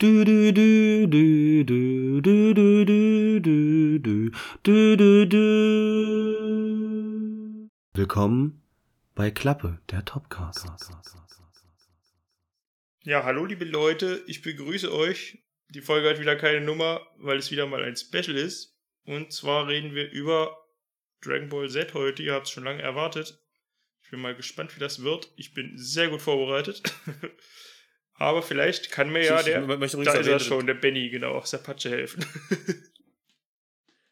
Du du du du du du du du du du du du du Willkommen bei Klappe, der Topcast. Ja, hallo liebe Leute, ich begrüße euch. Die Folge hat wieder keine Nummer, weil es wieder mal ein Special ist. Und zwar reden wir über Dragon Ball Z heute. Ihr habt es schon lange erwartet. Ich bin mal gespannt, wie das wird. Ich bin sehr gut vorbereitet. Aber vielleicht kann mir ja Ich- der. ich Da ist er schon, der Benny, genau, aus der Patsche helfen.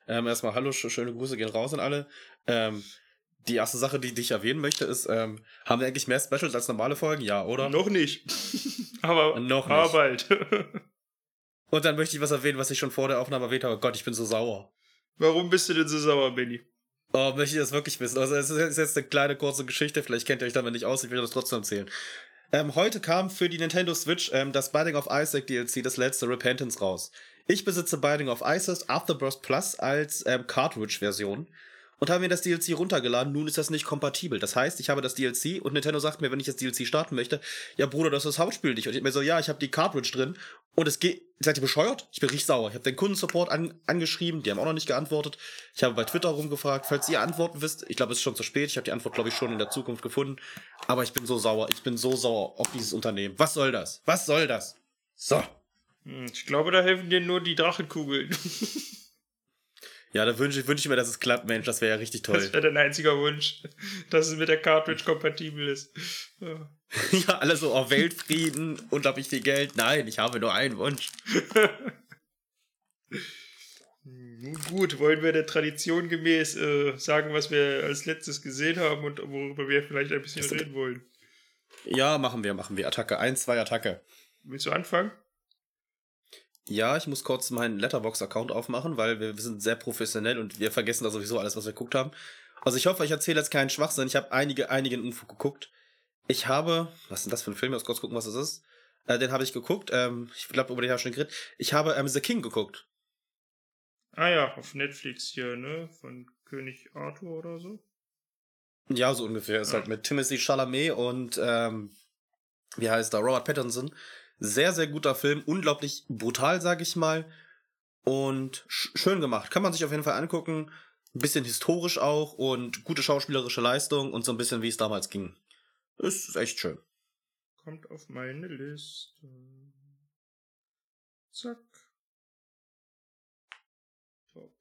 Ähm, erstmal hallo, sch schöne Grüße gehen raus an alle. Ähm, die erste Sache, die, die ich erwähnen möchte, ist, ähm, haben wir eigentlich mehr Specials als normale Folgen? Ja, oder? Noch nicht. aber, Noch nicht. aber bald. Und dann möchte ich was erwähnen, was ich schon vor der Aufnahme erwähnt habe. Gott, ich bin so sauer. Warum bist du denn so sauer, Benny? Oh, möchte ich das wirklich wissen? Also, es ist jetzt- ist jetzt eine kleine, kurze Geschichte. Vielleicht kennt ihr euch damit nicht aus. Ich will das trotzdem erzählen. Ähm, heute kam für die Nintendo Switch ähm, das Binding of Isaac DLC, das letzte Repentance, raus. Ich besitze Binding of Isaac Afterburst Plus als ähm, Cartridge-Version und habe mir das DLC runtergeladen. Nun ist das nicht kompatibel. Das heißt, ich habe das DLC und Nintendo sagt mir, wenn ich das DLC starten möchte, ja Bruder, das ist das Hauptspiel nicht. Und ich mir so, ja, ich habe die Cartridge drin und es geht. Seid ihr bescheuert? Ich bin richtig sauer. Ich habe den Kundensupport an, angeschrieben, die haben auch noch nicht geantwortet. Ich habe bei Twitter rumgefragt, falls ihr Antworten wisst. Ich glaube, es ist schon zu spät. Ich habe die Antwort, glaube ich, schon in der Zukunft gefunden. Aber ich bin so sauer. Ich bin so sauer auf dieses Unternehmen. Was soll das? Was soll das? So. Hm, Ich glaube, da helfen dir nur die Drachenkugeln. Ja, da wünsche ich, wünsch ich mir, dass es klappt, Mensch. Das wäre ja richtig toll. Das wäre dein einziger Wunsch, dass es mit der Cartridge kompatibel ist. Ja. ja, alle so auf Weltfrieden und habe ich viel Geld. Nein, ich habe nur einen Wunsch. Nun gut, wollen wir der Tradition gemäß äh, sagen, was wir als letztes gesehen haben und worüber wir vielleicht ein bisschen Das- reden wollen. Ja, machen wir, machen wir. Attacke. Eins, zwei Attacke. Willst du anfangen? Ja, ich muss kurz meinen Letterbox-Account aufmachen, weil wir, wir sind sehr professionell und wir vergessen da sowieso alles, was wir geguckt haben. Also ich hoffe, ich erzähle jetzt keinen Schwachsinn. Ich habe einige, einigen Unfug geguckt. Ich habe, was ist denn das für ein Film? Ich muss kurz gucken, was das ist. Äh, den habe ich geguckt. Ähm, ich glaube, über den habe ich schon geredet. Ich habe ähm, The King geguckt. Ah ja, auf Netflix hier, ne? Von König Arthur oder so. Ja, so ungefähr. Ist Ja. halt mit Timothy Chalamet und ähm, wie heißt er? Robert Pattinson. Sehr, sehr guter Film. Unglaublich brutal, sag ich mal. Und sch schön gemacht. Kann man sich auf jeden Fall angucken. Ein bisschen historisch auch und gute schauspielerische Leistung und so ein bisschen, wie es damals ging. Ist echt schön. Kommt auf meine Liste. Zack. Top.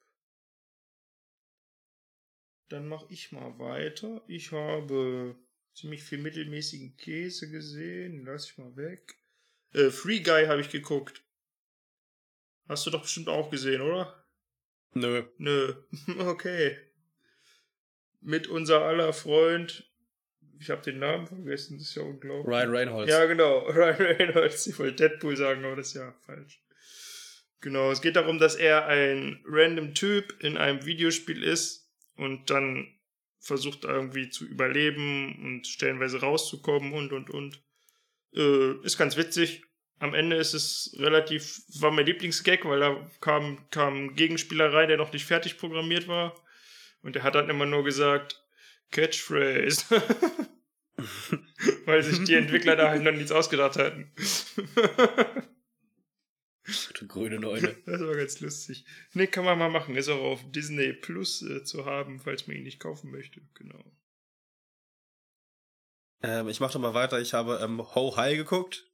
Dann mache ich mal weiter. Ich habe ziemlich viel mittelmäßigen Käse gesehen. Lass ich mal weg. Äh, Free Guy habe ich geguckt. Hast du doch bestimmt auch gesehen, oder? Nö. Nö. Okay. Mit unser aller Freund. Ich habe den Namen vergessen, das ist ja unglaublich. Ryan Reynolds. Ja, genau. Ryan Reynolds. Ich wollte Deadpool sagen, aber das ist ja falsch. Genau, es geht darum, dass er ein random Typ in einem Videospiel ist und dann versucht irgendwie zu überleben und stellenweise rauszukommen und und und. Äh, ist ganz witzig. Am Ende ist es relativ, war mein Lieblingsgag, weil da kam, kam ein Gegenspieler rein, der noch nicht fertig programmiert war. Und der hat dann immer nur gesagt, Catchphrase. weil sich die Entwickler da halt noch nichts ausgedacht hatten. Du grüne Neune. Das war ganz lustig. Ne, kann man mal machen. Ist auch auf Disney Plus äh, zu haben, falls man ihn nicht kaufen möchte. Genau. Ähm, ich mache doch mal weiter. Ich habe ähm, Ho High geguckt.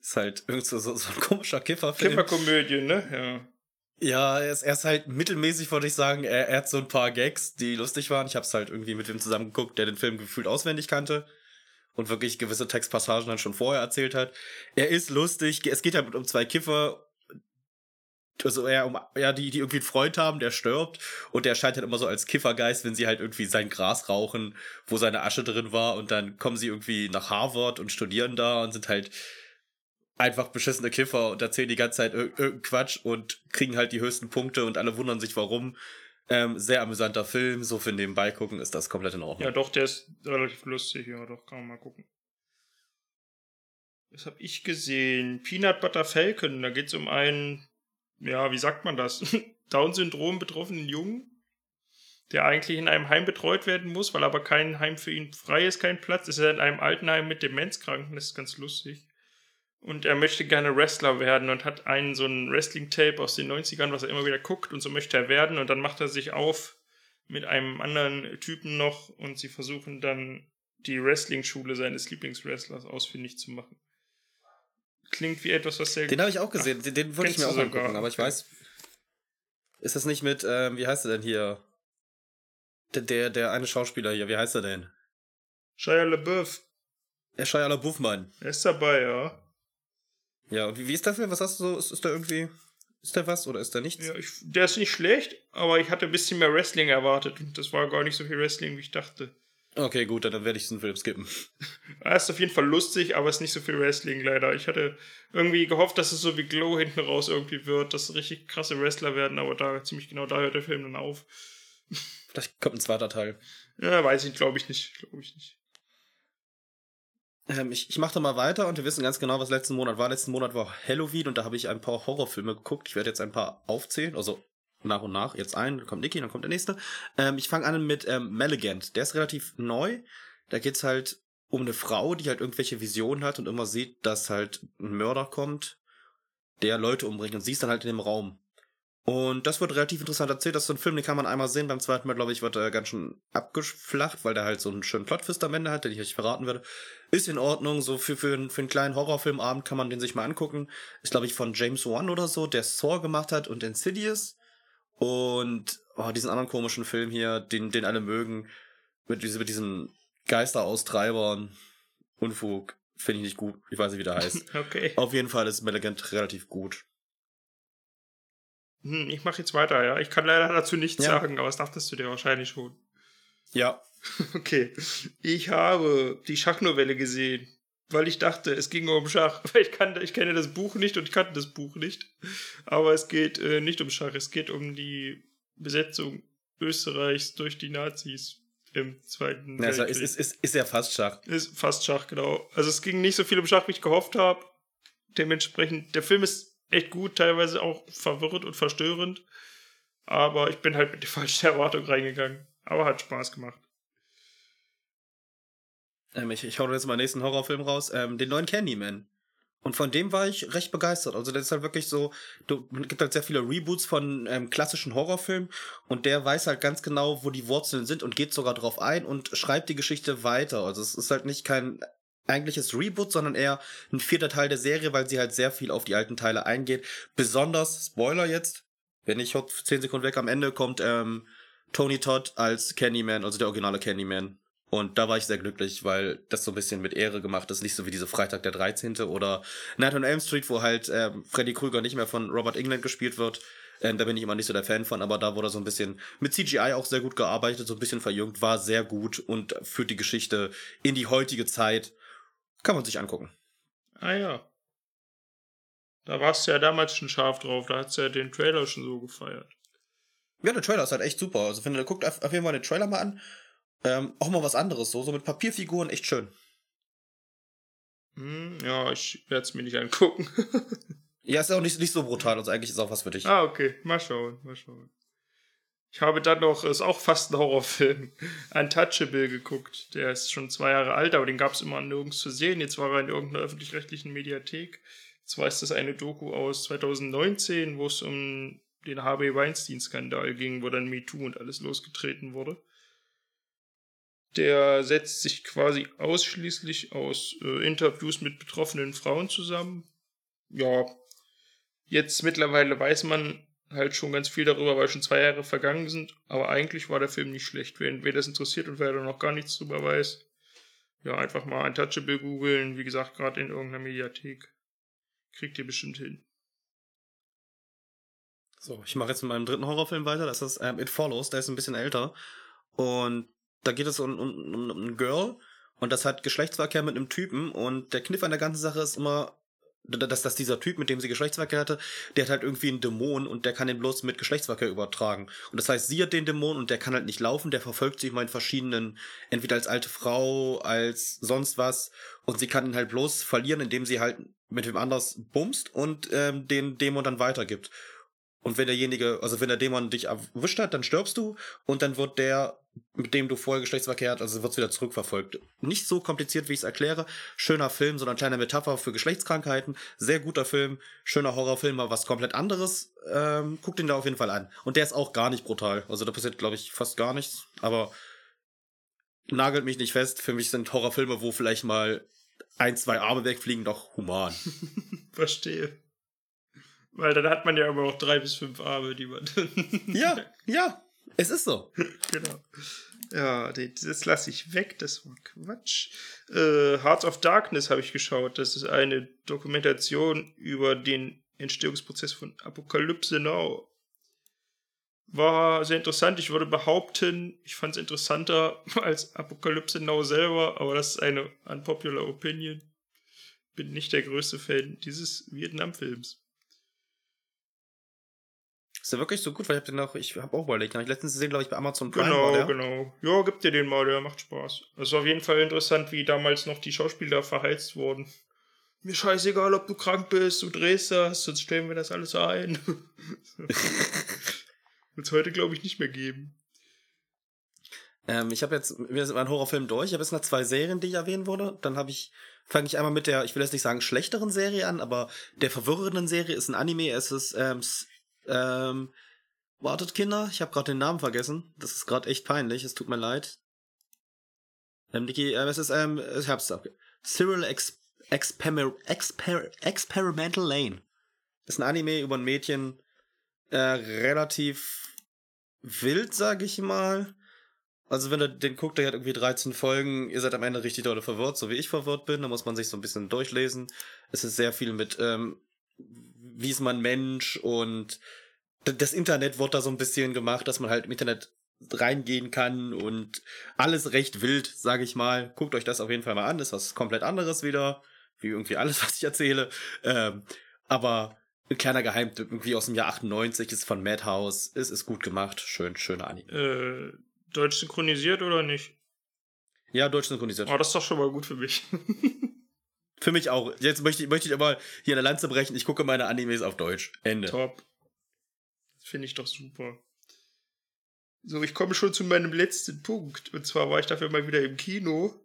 Ist halt irgend so, so, ein komischer Kifferfilm. Kifferkomödie, ne? Ja. Ja, er ist, er ist halt mittelmäßig, würde ich sagen. Er, er hat so ein paar Gags, die lustig waren. Ich habe es halt irgendwie mit dem zusammen geguckt, der den Film gefühlt auswendig kannte und wirklich gewisse Textpassagen dann schon vorher erzählt hat. Er ist lustig. Es geht halt um zwei Kiffer. Also eher um, ja, die, die irgendwie einen Freund haben, der stirbt und der erscheint halt immer so als Kiffergeist, wenn sie halt irgendwie sein Gras rauchen, wo seine Asche drin war und dann kommen sie irgendwie nach Harvard und studieren da und sind halt einfach beschissene Kiffer und erzählen die ganze Zeit ir- irgendeinen Quatsch und kriegen halt die höchsten Punkte und alle wundern sich warum. Ähm, sehr amüsanter Film, so für nebenbei gucken ist das komplett in Ordnung. ja, doch, der ist relativ lustig. Ja, doch, kann man mal gucken. Was habe ich gesehen? Peanut Butter Falcon. Da geht es um einen, ja, wie sagt man das? Down-Syndrom betroffenen Jungen, der eigentlich in einem Heim betreut werden muss, weil aber kein Heim für ihn frei ist, kein Platz. Ist in einem Altenheim mit Demenzkranken. Das ist ganz lustig. und er möchte gerne Wrestler werden und hat einen so ein Wrestling-Tape aus den 90ern, was er immer wieder guckt und so möchte er werden und dann macht er sich auf mit einem anderen Typen noch und sie versuchen dann die Wrestling-Schule seines Lieblingswrestlers ausfindig zu machen. Klingt wie etwas, was sehr Den habe ich auch gesehen, den, den wollte ich mir auch angucken, sogar? aber ich weiß. Ist das nicht mit, ähm, wie heißt er denn hier? Der, der, der eine Schauspieler hier, wie heißt er denn? Shia LaBeouf, Der Shia LaBeouf, Mann. er ist dabei, ja. Ja, und wie, wie ist der Film? Was hast du so? Ist, ist der irgendwie. Ist der was oder ist der nichts? ja ich, der ist nicht schlecht, aber ich hatte ein bisschen mehr Wrestling erwartet und das war gar nicht so viel Wrestling, wie ich dachte. Okay, gut, dann, werde ich diesen Film skippen. Er ist auf jeden Fall lustig, aber es ist nicht so viel Wrestling leider. Ich hatte irgendwie gehofft, dass es so wie Glow hinten raus irgendwie wird, dass richtig krasse Wrestler werden, aber da ziemlich genau da hört der Film dann auf. Vielleicht kommt ein zweiter Teil. Ja, weiß ich, glaube ich nicht, glaube ich nicht. Ähm, ich ich mache da mal weiter und wir wissen ganz genau, was letzten Monat war. Letzten Monat war Halloween und da habe ich ein paar Horrorfilme geguckt. Ich werde jetzt ein paar aufzählen, also nach und nach. Jetzt ein, dann kommt Niki, dann kommt der nächste. Ähm, ich fange an mit ähm, Maligant. Der ist relativ neu. Da geht's halt um eine Frau, die halt irgendwelche Visionen hat und immer sieht, dass halt ein Mörder kommt, der Leute umbringt und sie ist dann halt in dem Raum. Und das wird relativ interessant erzählt. Das ist so ein Film, den kann man einmal sehen. Beim zweiten Mal, glaube ich, wird er ganz schön abgeflacht, weil der halt so einen schönen Plotfist am Ende hat, den ich euch verraten werde. Ist in Ordnung. So für, für, einen- für einen kleinen Horrorfilmabend kann man den sich mal angucken. Ist, glaube ich, von James Wan oder so, der Saw gemacht hat und Insidious. Und oh, diesen anderen komischen Film hier, den, den alle mögen, mit, diese, mit diesen Geisteraustreibern. Unfug. Finde ich nicht gut. Ich weiß nicht, wie der heißt. Okay. Auf jeden Fall ist Melegant relativ gut. Hm, ich mache jetzt weiter, ja. Ich kann leider dazu nichts Ja. sagen, aber das dachtest du dir wahrscheinlich schon. Ja, Okay. Ich habe die Schachnovelle gesehen, weil ich dachte, es ging um Schach. Weil ich, kannte, ich kenne das Buch nicht und ich kannte das Buch nicht. Aber es geht äh, nicht um Schach, es geht um die Besetzung Österreichs durch die Nazis im Zweiten Ja, ist, Weltkrieg. ist, ist, ist ja fast Schach. Ist fast Schach, genau. Also es ging nicht so viel um Schach, wie ich gehofft habe. Dementsprechend, der Film ist echt gut, teilweise auch verwirrend und verstörend. Aber ich bin halt mit der falschen Erwartung reingegangen. Aber hat Spaß gemacht. Ähm, ich, ich hau jetzt mal den nächsten Horrorfilm raus. Ähm, den neuen Candyman. Und von dem war ich recht begeistert. Also, das ist halt wirklich so, du, es gibt halt sehr viele Reboots von ähm, klassischen Horrorfilmen und der weiß halt ganz genau, wo die Wurzeln sind und geht sogar drauf ein und schreibt die Geschichte weiter. Also, es ist halt nicht kein eigentliches Reboot, sondern eher ein vierter Teil der Serie, weil sie halt sehr viel auf die alten Teile eingeht. Besonders, Spoiler jetzt, wenn ich heute 10 Sekunden weg am Ende kommt, ähm, Tony Todd als Candyman, also der originale Candyman. Und da war ich sehr glücklich, weil das so ein bisschen mit Ehre gemacht ist. Nicht so wie diese Freitag der 13. oder Night on Elm Street, wo halt ähm, Freddy Krüger nicht mehr von Robert England gespielt wird. Ähm, da bin ich immer nicht so der Fan von, aber da wurde so ein bisschen mit CGI auch sehr gut gearbeitet, so ein bisschen verjüngt, war sehr gut und führt die Geschichte in die heutige Zeit. Kann man sich angucken. Ah ja. Da warst du ja damals schon scharf drauf. Da hat's ja den Trailer schon so gefeiert. Ja, der Trailer ist halt echt super. Also, wenn ihr guckt, auf jeden Fall den Trailer mal an. Ähm, auch mal was anderes, so, so mit Papierfiguren, echt schön. Hm, ja, ich werde es mir nicht angucken. Ja, ist auch nicht, nicht so brutal, also eigentlich ist auch was für dich. ah, okay. Mal schauen, mal schauen. Ich habe dann noch, ist auch fast ein Horrorfilm, Untouchable geguckt. Der ist schon zwei Jahre alt, aber den gab es immer nirgends zu sehen. Jetzt war er in irgendeiner öffentlich-rechtlichen Mediathek. Zwar ist das eine Doku aus 2019, wo es um den Harvey Weinstein-Skandal ging, wo dann MeToo und alles losgetreten wurde. Der setzt sich quasi ausschließlich aus äh, Interviews mit betroffenen Frauen zusammen. Ja, jetzt mittlerweile weiß man halt schon ganz viel darüber, weil schon zwei Jahre vergangen sind. Aber eigentlich war der Film nicht schlecht. Wen, wer das interessiert und wer da noch gar nichts drüber weiß, ja, einfach mal Untouchable googeln. Wie gesagt, gerade in irgendeiner Mediathek. Kriegt ihr bestimmt hin. So, ich mache jetzt mit meinem dritten Horrorfilm weiter. Das ist ähm, It Follows. Der ist ein bisschen älter. Und da geht es um, um, um, um ein Girl. Und das hat Geschlechtsverkehr mit einem Typen. Und der Kniff an der ganzen Sache ist immer, dass, dass dieser Typ, mit dem sie Geschlechtsverkehr hatte, der hat halt irgendwie einen Dämon und der kann den bloß mit Geschlechtsverkehr übertragen. Und das heißt, sie hat den Dämon und der kann halt nicht laufen, der verfolgt sich mal in verschiedenen, entweder als alte Frau, als sonst was. Und sie kann ihn halt bloß verlieren, indem sie halt mit wem anders bumst und ähm, den Dämon dann weitergibt. Und wenn derjenige, also wenn der Dämon dich erwischt hat, dann stirbst du und dann wird der mit dem du vorher Geschlechtsverkehr hast, also wird's wieder zurückverfolgt. Nicht so kompliziert, wie ich es erkläre. Schöner Film, sondern kleine Metapher für Geschlechtskrankheiten. Sehr guter Film, schöner Horrorfilm, mal was komplett anderes. Ähm, guckt ihn da auf jeden Fall an. Und der ist auch gar nicht brutal. Also da passiert, glaube ich, fast gar nichts. Aber nagelt mich nicht fest. Für mich sind Horrorfilme, wo vielleicht mal ein, zwei Arme wegfliegen, doch human. Verstehe. Weil dann hat man ja immer noch drei bis fünf Arme, die man. ja, ja, es ist so. genau. Ja, das lasse ich weg, das war Quatsch. Äh, Hearts of Darkness habe ich geschaut. Das ist eine Dokumentation über den Entstehungsprozess von Apokalypse Now. War sehr interessant. Ich würde behaupten, ich fand es interessanter als Apokalypse Now selber, aber das ist eine unpopular Opinion. Bin nicht der größte Fan dieses Vietnam-Films. Ist der wirklich so gut? Weil ich habe den auch, ich habe auch überlegt, habe ich letztens gesehen, glaube ich, bei Amazon Prime. Genau, war der. genau. Ja, gib dir den mal, der macht Spaß. Das ist auf jeden Fall interessant, wie damals noch die Schauspieler verheizt wurden. Mir scheißegal, ob du krank bist, du drehst das, sonst stellen wir das alles ein. Wird es heute, glaube ich, nicht mehr geben. Ähm, ich habe jetzt, wir sind mein Horrorfilm durch. Ich habe jetzt noch zwei Serien, die ich erwähnen würde. Dann habe ich, fange ich einmal mit der, ich will jetzt nicht sagen schlechteren Serie an, aber der verwirrenden Serie ist ein Anime. Es ist ähm, ähm, wartet, Kinder, ich habe gerade den Namen vergessen. Das ist gerade echt peinlich, es tut mir leid. Ähm, Niki, äh, es ist, ähm, ich hab's ab. Cyril Ex Exper Exper Experimental Lane. Das ist ein Anime über ein Mädchen, äh, relativ wild, sag ich mal. Also wenn ihr den guckt, der hat irgendwie 13 Folgen, ihr seid am Ende richtig dolle verwirrt, so wie ich verwirrt bin, da muss man sich so ein bisschen durchlesen. Es ist sehr viel mit ähm, wie ist man Mensch und das Internet wird da so ein bisschen gemacht, dass man halt im Internet reingehen kann und alles recht wild, sage ich mal. Guckt euch das auf jeden Fall mal an, das ist was komplett anderes wieder, wie irgendwie alles, was ich erzähle. Ähm, aber ein kleiner Geheimtipp, irgendwie aus dem Jahr 98, ist von Madhouse, es ist gut gemacht, schön, schöner Anime. Äh, deutsch synchronisiert oder nicht? Ja, deutsch synchronisiert. Oh, das ist doch schon mal gut für mich. Für mich auch. Jetzt möchte ich, möchte ich aber hier eine Lanze brechen. Ich gucke meine Animes auf Deutsch. Ende. Top. Finde ich doch super. So, ich komme schon zu meinem letzten Punkt. Und zwar war ich dafür mal wieder im Kino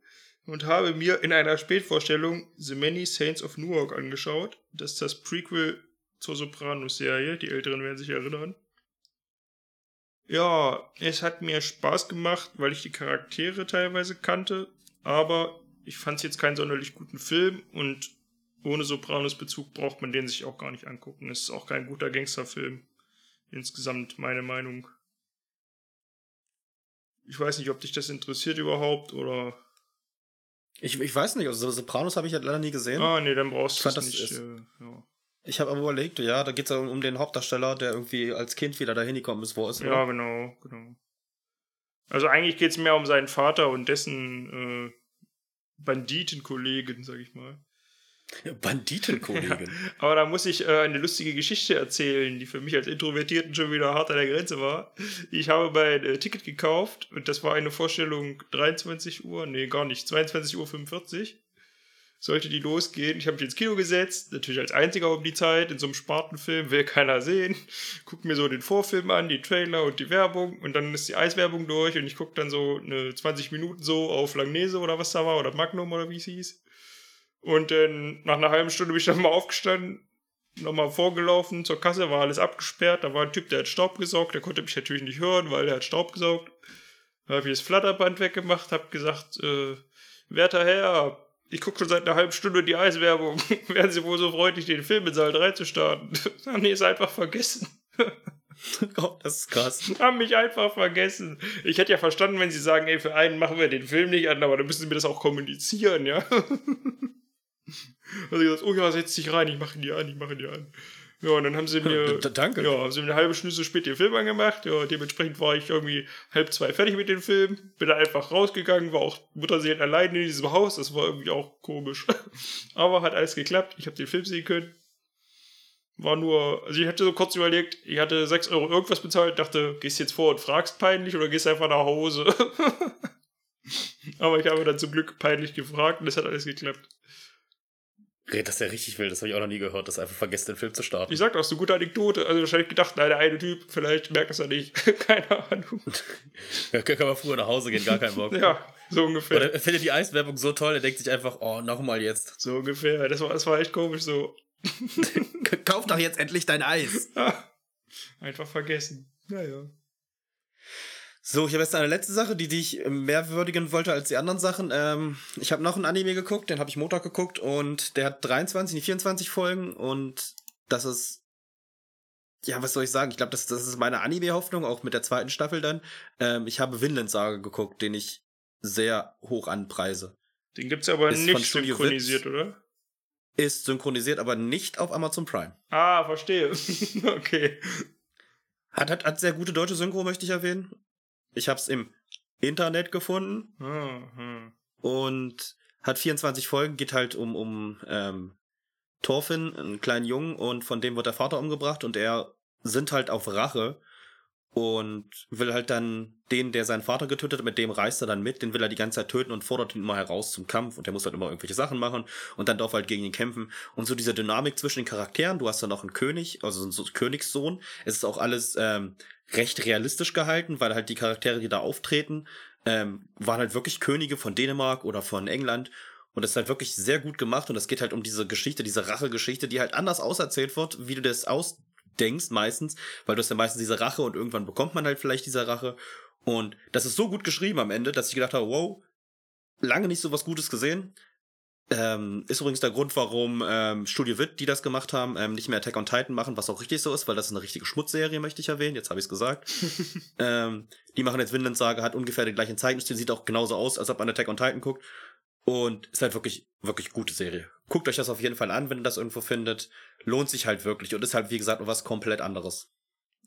und habe mir in einer Spätvorstellung The Many Saints of Newark angeschaut. Das ist das Prequel zur Sopranos-Serie. Die Älteren werden sich erinnern. Ja, es hat mir Spaß gemacht, weil ich die Charaktere teilweise kannte, aber ich fand es jetzt keinen sonderlich guten Film und ohne Sopranos-Bezug braucht man den sich auch gar nicht angucken. Es ist auch kein guter Gangsterfilm. Insgesamt meine Meinung. Ich weiß nicht, ob dich das interessiert überhaupt oder. Ich, ich weiß nicht, also Sopranos habe ich halt leider nie gesehen. Ah, nee, dann brauchst du es nicht. Äh, ja. Ich habe aber überlegt, ja, da geht es ja um, um den Hauptdarsteller, der irgendwie als Kind wieder dahin gekommen ist, wo er ist. ja, genau, genau. Also eigentlich geht es mehr um seinen Vater und dessen äh, Banditenkollegen, sag ich mal. Ja, Banditenkollegin. Aber da muss ich äh, eine lustige Geschichte erzählen, die für mich als Introvertierten schon wieder hart an der Grenze war. Ich habe mein äh, Ticket gekauft und das war eine Vorstellung 23 Uhr, nee, gar nicht, 22 Uhr 45. Sollte die losgehen. Ich habe mich ins Kino gesetzt, natürlich als einziger um die Zeit, in so einem Spartenfilm, will keiner sehen. Guck mir so den Vorfilm an, die Trailer und die Werbung und dann ist die Eiswerbung durch und ich gucke dann so eine 20 Minuten so auf Langnese oder was da war oder Magnum oder wie es hieß. Und dann nach einer halben Stunde bin ich dann mal aufgestanden, nochmal vorgelaufen zur Kasse, war alles abgesperrt. Da war ein Typ, der hat Staub gesaugt. Der konnte mich natürlich nicht hören, weil er hat Staub gesaugt. Da habe ich das Flatterband weggemacht, habe gesagt, äh, werter Herr, ich gucke schon seit einer halben Stunde die Eiswerbung. Wären Sie wohl so freundlich, den Film in Saal 3 zu starten? Haben die es einfach vergessen. oh, das ist krass. Haben mich einfach vergessen. Ich hätte ja verstanden, wenn Sie sagen, ey, für einen machen wir den Film nicht an, aber dann müssen Sie mir das auch kommunizieren, ja? Also ich gesagt, oh ja, setz dich rein, ich mache ihn dir an, ich mache ihn dir an. Ja, und dann haben sie mir, Danke. ja, haben sie mir eine halbe Stunde zu spät den Film angemacht. Ja, dementsprechend war ich irgendwie halb zwei fertig mit dem Film. Bin dann einfach rausgegangen, war auch Mutterseelen allein in diesem Haus. Das war irgendwie auch komisch. Aber hat alles geklappt. Ich habe den Film sehen können. War nur, also ich hatte so kurz überlegt, ich hatte 6 Euro irgendwas bezahlt, dachte, gehst jetzt vor und fragst peinlich oder gehst einfach nach Hause. Aber ich habe dann zum Glück peinlich gefragt und es hat alles geklappt. Das ist ja richtig wild, das habe ich auch noch nie gehört, dass einfach vergessen, den Film zu starten. Ich sag doch, so gute Anekdote. Also wahrscheinlich gedacht, nein, der eine Typ, vielleicht merkt es er nicht. Keine Ahnung. Ja, kann man früher nach Hause gehen, gar keinen Bock. Ja, so ungefähr. Oder er findet die Eiswerbung so toll, er denkt sich einfach, oh, nochmal jetzt. So ungefähr. Das war, das war echt komisch so. Kauf doch jetzt endlich dein Eis. Einfach vergessen. Naja. So, ich habe jetzt eine letzte Sache, die, die ich mehr würdigen wollte als die anderen Sachen. Ähm, ich habe noch einen Anime geguckt, den habe ich Montag geguckt und der hat 23, nee, 24 Folgen und das ist, ja, was soll ich sagen? Ich glaube, das, das ist meine Anime-Hoffnung, auch mit der zweiten Staffel dann. Ähm, ich habe Vinland Saga geguckt, den ich sehr hoch anpreise. Den gibt's aber Ist nicht synchronisiert, Witz. oder? Ist synchronisiert, aber nicht auf Amazon Prime. Ah, verstehe. okay. Hat, hat, hat sehr gute deutsche Synchro, möchte ich erwähnen. Ich habe es im Internet gefunden. Ah, hm. und hat 24 Folgen, geht halt um, um ähm, Thorfinn, einen kleinen Jungen, und von dem wird der Vater umgebracht und er sind halt auf Rache und will halt dann den, der seinen Vater getötet hat, mit dem reist er dann mit, den will er die ganze Zeit töten und fordert ihn immer heraus zum Kampf und der muss halt immer irgendwelche Sachen machen und dann darf er halt gegen ihn kämpfen und so diese Dynamik zwischen den Charakteren, du hast dann noch einen König, also so einen Königssohn, es ist auch alles ähm, recht realistisch gehalten, weil halt die Charaktere, die da auftreten, ähm, waren halt wirklich Könige von Dänemark oder von England. Und das ist halt wirklich sehr gut gemacht und es geht halt um diese Geschichte, diese Rachegeschichte, die halt anders auserzählt wird, wie du das ausdenkst meistens, weil du hast ja meistens diese Rache und irgendwann bekommt man halt vielleicht diese Rache. Und das ist so gut geschrieben am Ende, dass ich gedacht habe, wow, lange nicht so was Gutes gesehen. Ähm, ist übrigens der Grund, warum ähm, Studio Wit, die das gemacht haben, ähm, nicht mehr Attack on Titan machen, was auch richtig so ist, weil das ist eine richtige Schmutzserie, möchte ich erwähnen. Jetzt habe ich es gesagt. ähm, die machen jetzt Vinland Saga, hat ungefähr den gleichen Zeichenstil, sieht auch genauso aus, als ob man Attack on Titan guckt. Und ist halt wirklich, wirklich gute Serie. Guckt euch das auf jeden Fall an, wenn ihr das irgendwo findet. Lohnt sich halt wirklich und ist halt, wie gesagt, was komplett anderes.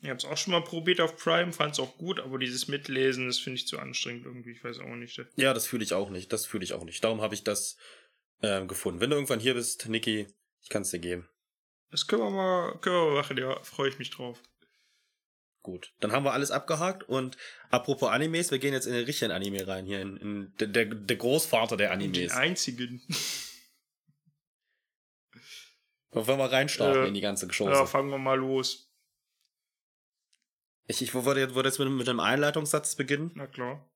Ich hab's auch schon mal probiert auf Prime, fand's auch gut, aber dieses Mitlesen, das finde ich zu anstrengend irgendwie. Ich weiß auch nicht. Ja, das fühle ich auch nicht. Das fühle ich auch nicht. Darum habe ich das ähm, gefunden. Wenn du irgendwann hier bist, Niki, ich kann es dir geben. Das können wir mal, können wir mal machen, ja. Freue ich mich drauf. Gut, dann haben wir alles abgehakt und apropos Animes, wir gehen jetzt in den richtigen Anime rein, hier in, in der, der, der Großvater der Den Animes. einzigen. Wollen wir reinstarten Äh, in die ganze Ja, Geschichte? fangen wir mal los. ich ich würde jetzt, würde jetzt mit, mit einem Einleitungssatz beginnen. Na klar.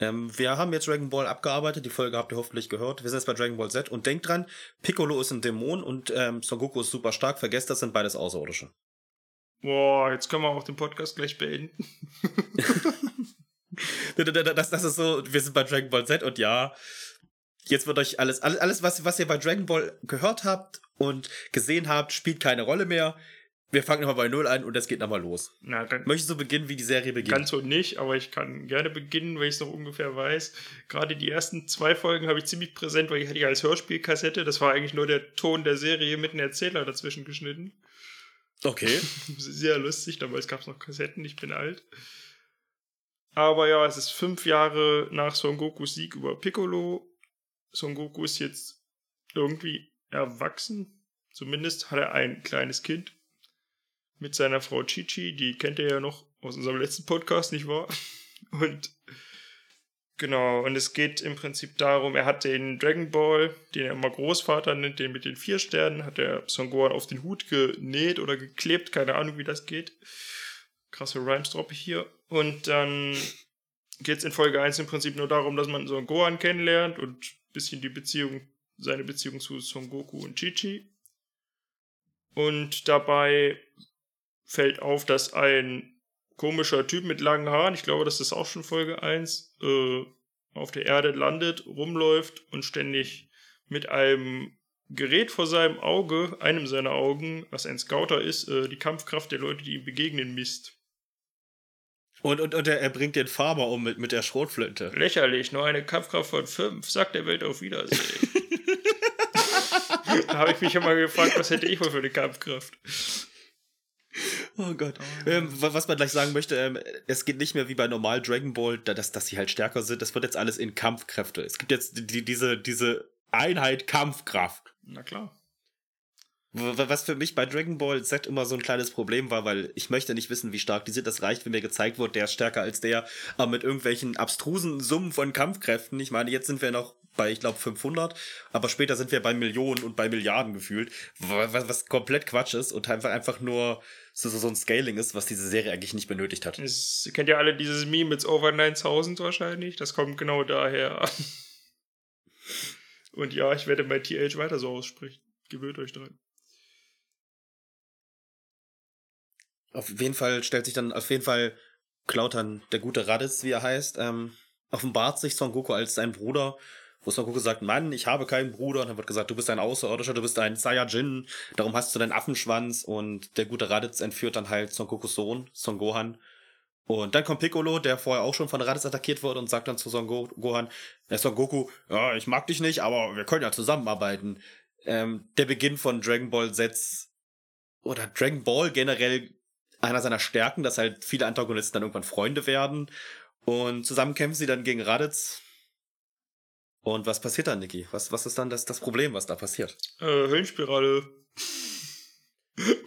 Ähm, wir haben jetzt Dragon Ball abgearbeitet, die Folge habt ihr hoffentlich gehört. Wir sind jetzt bei Dragon Ball Z und denkt dran, Piccolo ist ein Dämon und ähm, Son Goku ist super stark. Vergesst das, sind beides Außerirdische. Boah, jetzt können wir auch den Podcast gleich beenden. Das, das ist so, wir sind bei Dragon Ball Z und ja, jetzt wird euch alles, alles, was, was ihr bei Dragon Ball gehört habt und gesehen habt, spielt keine Rolle mehr. Wir fangen nochmal bei Null an und es geht nochmal los. Na, dann Möchtest du beginnen, wie die Serie beginnt? ganz so nicht, aber ich kann gerne beginnen, weil ich es noch ungefähr weiß. Gerade die ersten zwei Folgen habe ich ziemlich präsent, weil ich hatte die als Hörspielkassette. Das war eigentlich nur der Ton der Serie mit einem Erzähler dazwischen geschnitten. okay. Sehr lustig, damals gab es noch Kassetten, ich bin alt. Aber ja, es ist fünf Jahre nach Son Gokus Sieg über Piccolo. Son Goku ist jetzt irgendwie erwachsen. Zumindest hat er ein kleines Kind mit seiner Frau Chichi. Die kennt ihr ja noch aus unserem letzten Podcast, nicht wahr? Und genau, und es geht im Prinzip darum, er hat den Dragon Ball, den er immer Großvater nennt, den mit den vier Sternen, hat er Son Gohan auf den Hut genäht oder geklebt, keine Ahnung, wie das geht. Krasse Rhymes droppe hier. Und dann geht es in Folge 1 im Prinzip nur darum, dass man Son Gohan kennenlernt und ein bisschen die Beziehung, seine Beziehung zu Son Goku und Chi-Chi. Und dabei fällt auf, dass ein komischer Typ mit langen Haaren, ich glaube, das ist auch schon Folge 1, äh, auf der Erde landet, rumläuft und ständig mit einem Gerät vor seinem Auge, einem seiner Augen, was ein Scouter ist, äh, die Kampfkraft der Leute, die ihm begegnen, misst. Und, und, und er, er bringt den Farmer um mit, mit der Schrotflinte. Lächerlich, nur eine Kampfkraft von 5, sagt der Welt auf Wiedersehen. da habe ich mich immer gefragt, was hätte ich wohl für eine Kampfkraft? Oh Gott. Ähm, wa- was man gleich sagen möchte, ähm, es geht nicht mehr wie bei normal Dragon Ball, da- dass, dass sie halt stärker sind. Das wird jetzt alles in Kampfkräfte. Es gibt jetzt die, diese, diese Einheit Kampfkraft. Na klar. Was für mich bei Dragon Ball Z immer so ein kleines Problem war, weil ich möchte nicht wissen, wie stark die sind. Das reicht, wenn mir gezeigt wird, der ist stärker als der, aber mit irgendwelchen abstrusen Summen von Kampfkräften. Ich meine, jetzt sind wir noch bei, ich glaube, 500, aber später sind wir bei Millionen und bei Milliarden gefühlt, was, was komplett Quatsch ist und einfach, einfach nur so, so ein Scaling ist, was diese Serie eigentlich nicht benötigt hat. Es, kennt ja alle dieses Meme mit Over 9000 wahrscheinlich, das kommt genau daher. Und ja, ich werde mein TH weiter so aussprechen. Gewöhnt euch dran. Auf jeden Fall stellt sich dann, auf jeden Fall klaut dann der gute Raditz, wie er heißt, ähm, offenbart sich Son Goku als sein Bruder, wo Son Goku sagt, Mann, ich habe keinen Bruder, und dann wird gesagt, du bist ein Außerirdischer, du bist ein Saiyajin, darum hast du deinen Affenschwanz, und der gute Raditz entführt dann halt Son Gokus Sohn, Son Gohan, und dann kommt Piccolo, der vorher auch schon von Raditz attackiert wurde und sagt dann zu Son Go Gohan, ja, Son Goku, ja, ich mag dich nicht, aber wir können ja zusammenarbeiten. Ähm, der Beginn von Dragon Ball Z oder Dragon Ball generell einer seiner Stärken, dass halt viele Antagonisten dann irgendwann Freunde werden. Und zusammen kämpfen sie dann gegen Raditz. Und was passiert dann, Niki? Was, was ist dann das, das Problem, was da passiert? Äh, Höllenspirale.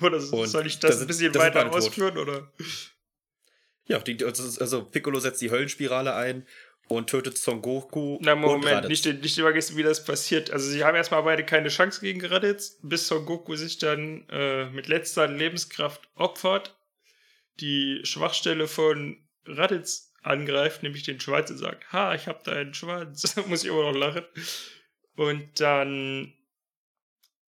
oder soll ich das, das ein bisschen weiter ausführen, oder? Ja, die, also, also Piccolo setzt die Höllenspirale ein und tötet Son Goku. Na, Moment, nicht, nicht vergessen, wie das passiert. Also, sie haben erstmal beide keine Chance gegen Raditz, bis Son Goku sich dann äh, mit letzter Lebenskraft opfert, die Schwachstelle von Raditz angreift, nämlich den Schwanz und sagt: Ha, ich hab da einen Schwanz. Muss ich immer noch lachen. Und dann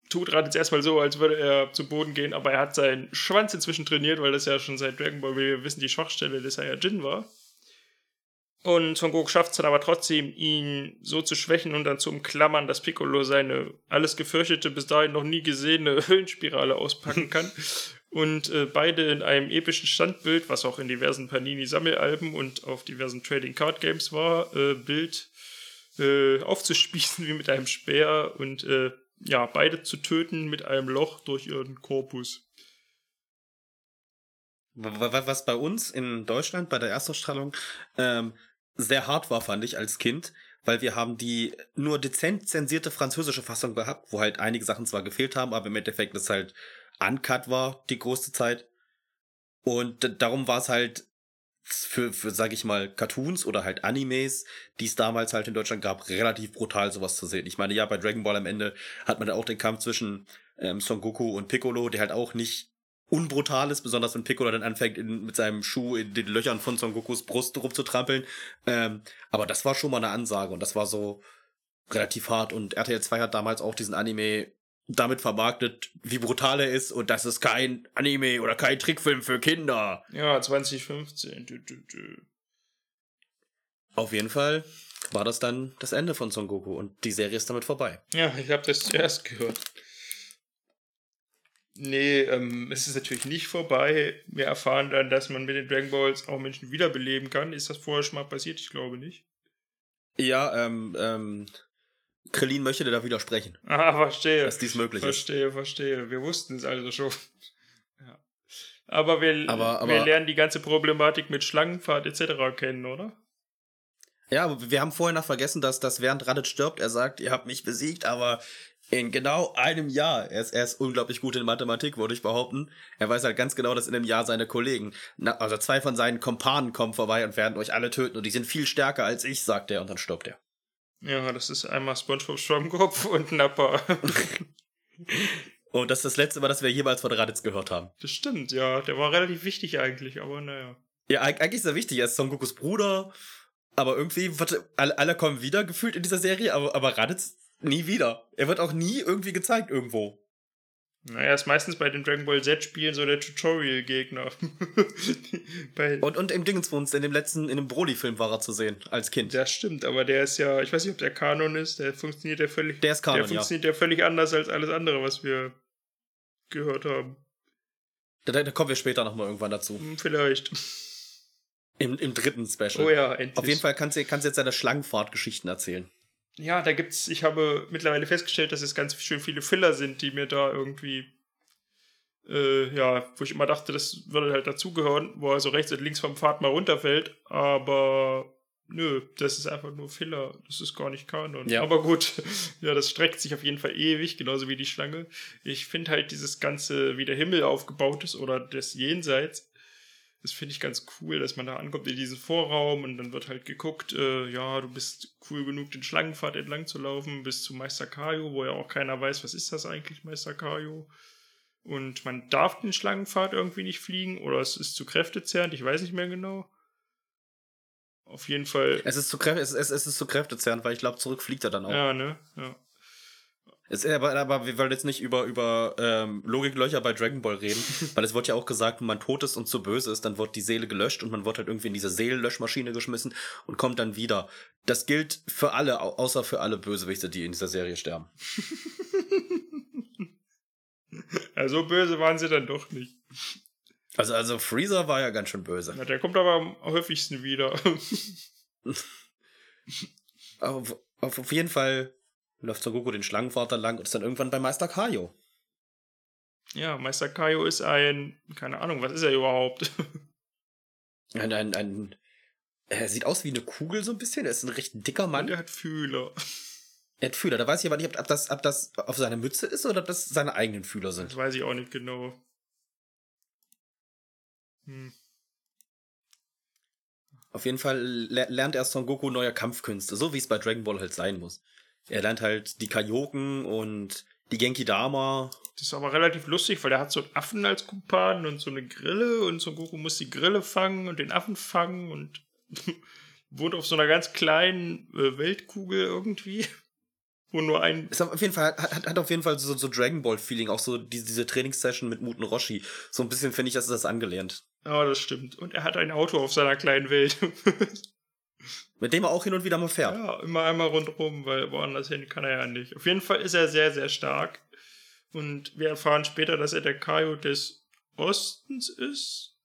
tut Raditz erstmal so, als würde er zu Boden gehen, aber er hat seinen Schwanz inzwischen trainiert, weil das ja schon seit Dragon Ball, wie wir wissen, die Schwachstelle des Saiyajin war. Und Son Goku schafft es dann aber trotzdem, ihn so zu schwächen und dann zu umklammern, dass Piccolo seine alles gefürchtete, bis dahin noch nie gesehene Höllenspirale auspacken kann. und äh, beide in einem epischen Standbild, was auch in diversen Panini-Sammelalben und auf diversen Trading Card Games war, äh, Bild äh, aufzuspießen wie mit einem Speer und äh, ja, beide zu töten mit einem Loch durch ihren Korpus. Was bei uns in Deutschland bei der Erstausstrahlung ähm, sehr hart war, fand ich als Kind, weil wir haben die nur dezent zensierte französische Fassung gehabt, wo halt einige Sachen zwar gefehlt haben, aber im Endeffekt das halt uncut war die größte Zeit. Und darum war es halt für, für sag ich mal, Cartoons oder halt Animes, die es damals halt in Deutschland gab, relativ brutal sowas zu sehen. Ich meine, ja, bei Dragon Ball am Ende hat man da auch den Kampf zwischen ähm, Son Goku und Piccolo, der halt auch nicht unbrutal ist, besonders wenn Piccolo dann anfängt, in, mit seinem Schuh in den Löchern von Son Gokus Brust rumzutrampeln. Ähm, aber das war schon mal eine Ansage und das war so relativ hart. Und RTL 2 hat damals auch diesen Anime damit vermarktet, wie brutal er ist und das ist kein Anime oder kein Trickfilm für Kinder. Ja, 2015. Du, du, du. Auf jeden Fall war das dann das Ende von Son Goku und die Serie ist damit vorbei. Ja, ich habe das zuerst gehört. Nee, ähm, es ist natürlich nicht vorbei. Wir erfahren dann, dass man mit den Dragon Balls auch Menschen wiederbeleben kann. Ist das vorher schon mal passiert? Ich glaube nicht. Ja, ähm, ähm, Krillin möchte da widersprechen. Ah, verstehe. Dass dies möglich verstehe, ist. Verstehe, verstehe. Wir wussten es also schon. ja. Aber, wir, aber, aber wir lernen die ganze Problematik mit Schlangenfahrt etc. kennen, oder? Ja, wir haben vorher noch vergessen, dass, dass während Raditz stirbt, er sagt, ihr habt mich besiegt, aber in genau einem Jahr, er ist, er ist unglaublich gut in Mathematik, würde ich behaupten. Er weiß halt ganz genau, dass in einem Jahr seine Kollegen, na, also zwei von seinen Kompanen kommen vorbei und werden euch alle töten und die sind viel stärker als ich, sagt er und dann stirbt er. Ja, das ist einmal SpongeBob Schwammkopf und Nappa. und das ist das letzte Mal, dass wir jemals von Raditz gehört haben. Das stimmt, ja. Der war relativ wichtig eigentlich, aber naja. Ja, eigentlich ist er wichtig. Er ist Son Gokus Bruder. Aber irgendwie, warte, alle, alle kommen wieder gefühlt in dieser Serie, aber, aber Raditz nie wieder. Er wird auch nie irgendwie gezeigt irgendwo. Naja, ist meistens bei den Dragon Ball Z-Spielen so der Tutorial-Gegner. und, und im Dingenswunst, in dem letzten, in dem Broly-Film war er zu sehen, als Kind. Das stimmt, aber der ist ja, ich weiß nicht, ob der Kanon ist, der funktioniert ja völlig. Der ist Kanon, Der funktioniert ja. ja völlig anders als alles andere, was wir gehört haben. Da, da kommen wir später nochmal irgendwann dazu. Hm, vielleicht. Im, Im dritten Special. Oh ja, endlich. Auf jeden Fall kannst du, kannst du jetzt deine Schlangenfahrt-Geschichten erzählen ja, da gibt's, ich habe mittlerweile festgestellt, dass es ganz schön viele Filler sind, die mir da irgendwie, äh, ja, wo ich immer dachte, das würde halt dazugehören, wo er so rechts und links vom Pfad mal runterfällt, aber nö, das ist einfach nur Filler, das ist gar nicht Kanon. Ja. Aber gut, ja, das streckt sich auf jeden Fall ewig, genauso wie die Schlange. Ich finde halt dieses Ganze, wie der Himmel aufgebaut ist oder des Jenseits, Das finde ich ganz cool, dass man da ankommt in diesen Vorraum und dann wird halt geguckt, äh, ja, du bist cool genug, den Schlangenpfad entlang zu laufen, bis zu Meister Kaio, wo ja auch keiner weiß, was ist das eigentlich, Meister Kaio. Und man darf den Schlangenpfad irgendwie nicht fliegen oder es ist zu kräftezerrend, ich weiß nicht mehr genau. Auf jeden Fall. Es ist zu, kräft, es, es, es ist zu kräftezerrend, weil ich glaube, zurück fliegt er dann auch. Ja, ne? Ja. Es, aber, aber wir wollen jetzt nicht über, über ähm, Logiklöcher bei Dragon Ball reden, weil es wird ja auch gesagt, wenn man tot ist und zu böse ist, dann wird die Seele gelöscht und man wird halt irgendwie in diese Seelenlöschmaschine geschmissen und kommt dann wieder. Das gilt für alle, au- außer für alle Bösewichte, die in dieser Serie sterben. ja, so böse waren sie dann doch nicht. Also, also Freezer war ja ganz schön böse. Na, der kommt aber am häufigsten wieder. Auf, auf jeden Fall läuft Son Goku den Schlangenvater lang und ist dann irgendwann bei Meister Kaio. ja, Meister Kaio ist ein, keine Ahnung, was ist er überhaupt? Ein, ein, ein, er sieht aus wie eine Kugel so ein bisschen. Er ist ein recht dicker Und Mann. er hat Fühler. Er hat Fühler. Da weiß ich aber nicht, ob, das, ob das auf seiner Mütze ist oder ob das seine eigenen Fühler Das sind. weiß ich auch nicht genau. Hm. Auf jeden Fall le- lernt er Son Goku neue Kampfkünste, so wie es bei Dragon Ball halt sein muss. Er lernt halt die Kaioken und die Genki Dama. Das ist aber relativ lustig, weil der hat so einen Affen als Kumpan und so eine Grille und Son Goku muss die Grille fangen und den Affen fangen und wohnt auf so einer ganz kleinen äh, Weltkugel irgendwie, wo nur ein Ist auf jeden Fall, hat, hat- hat auf jeden Fall so, so Dragon Ball Feeling, auch so diese, diese Trainingssession mit Muten Roshi. So ein bisschen finde ich, dass ist das angelehnt. Ja, das stimmt. Und er hat ein Auto auf seiner kleinen Welt. Mit dem er auch hin und wieder mal fährt. ja, immer einmal rundherum, weil woanders hin kann er ja nicht. Auf jeden Fall ist er sehr, sehr stark. Und wir erfahren später, dass er der Kaio des Ostens ist.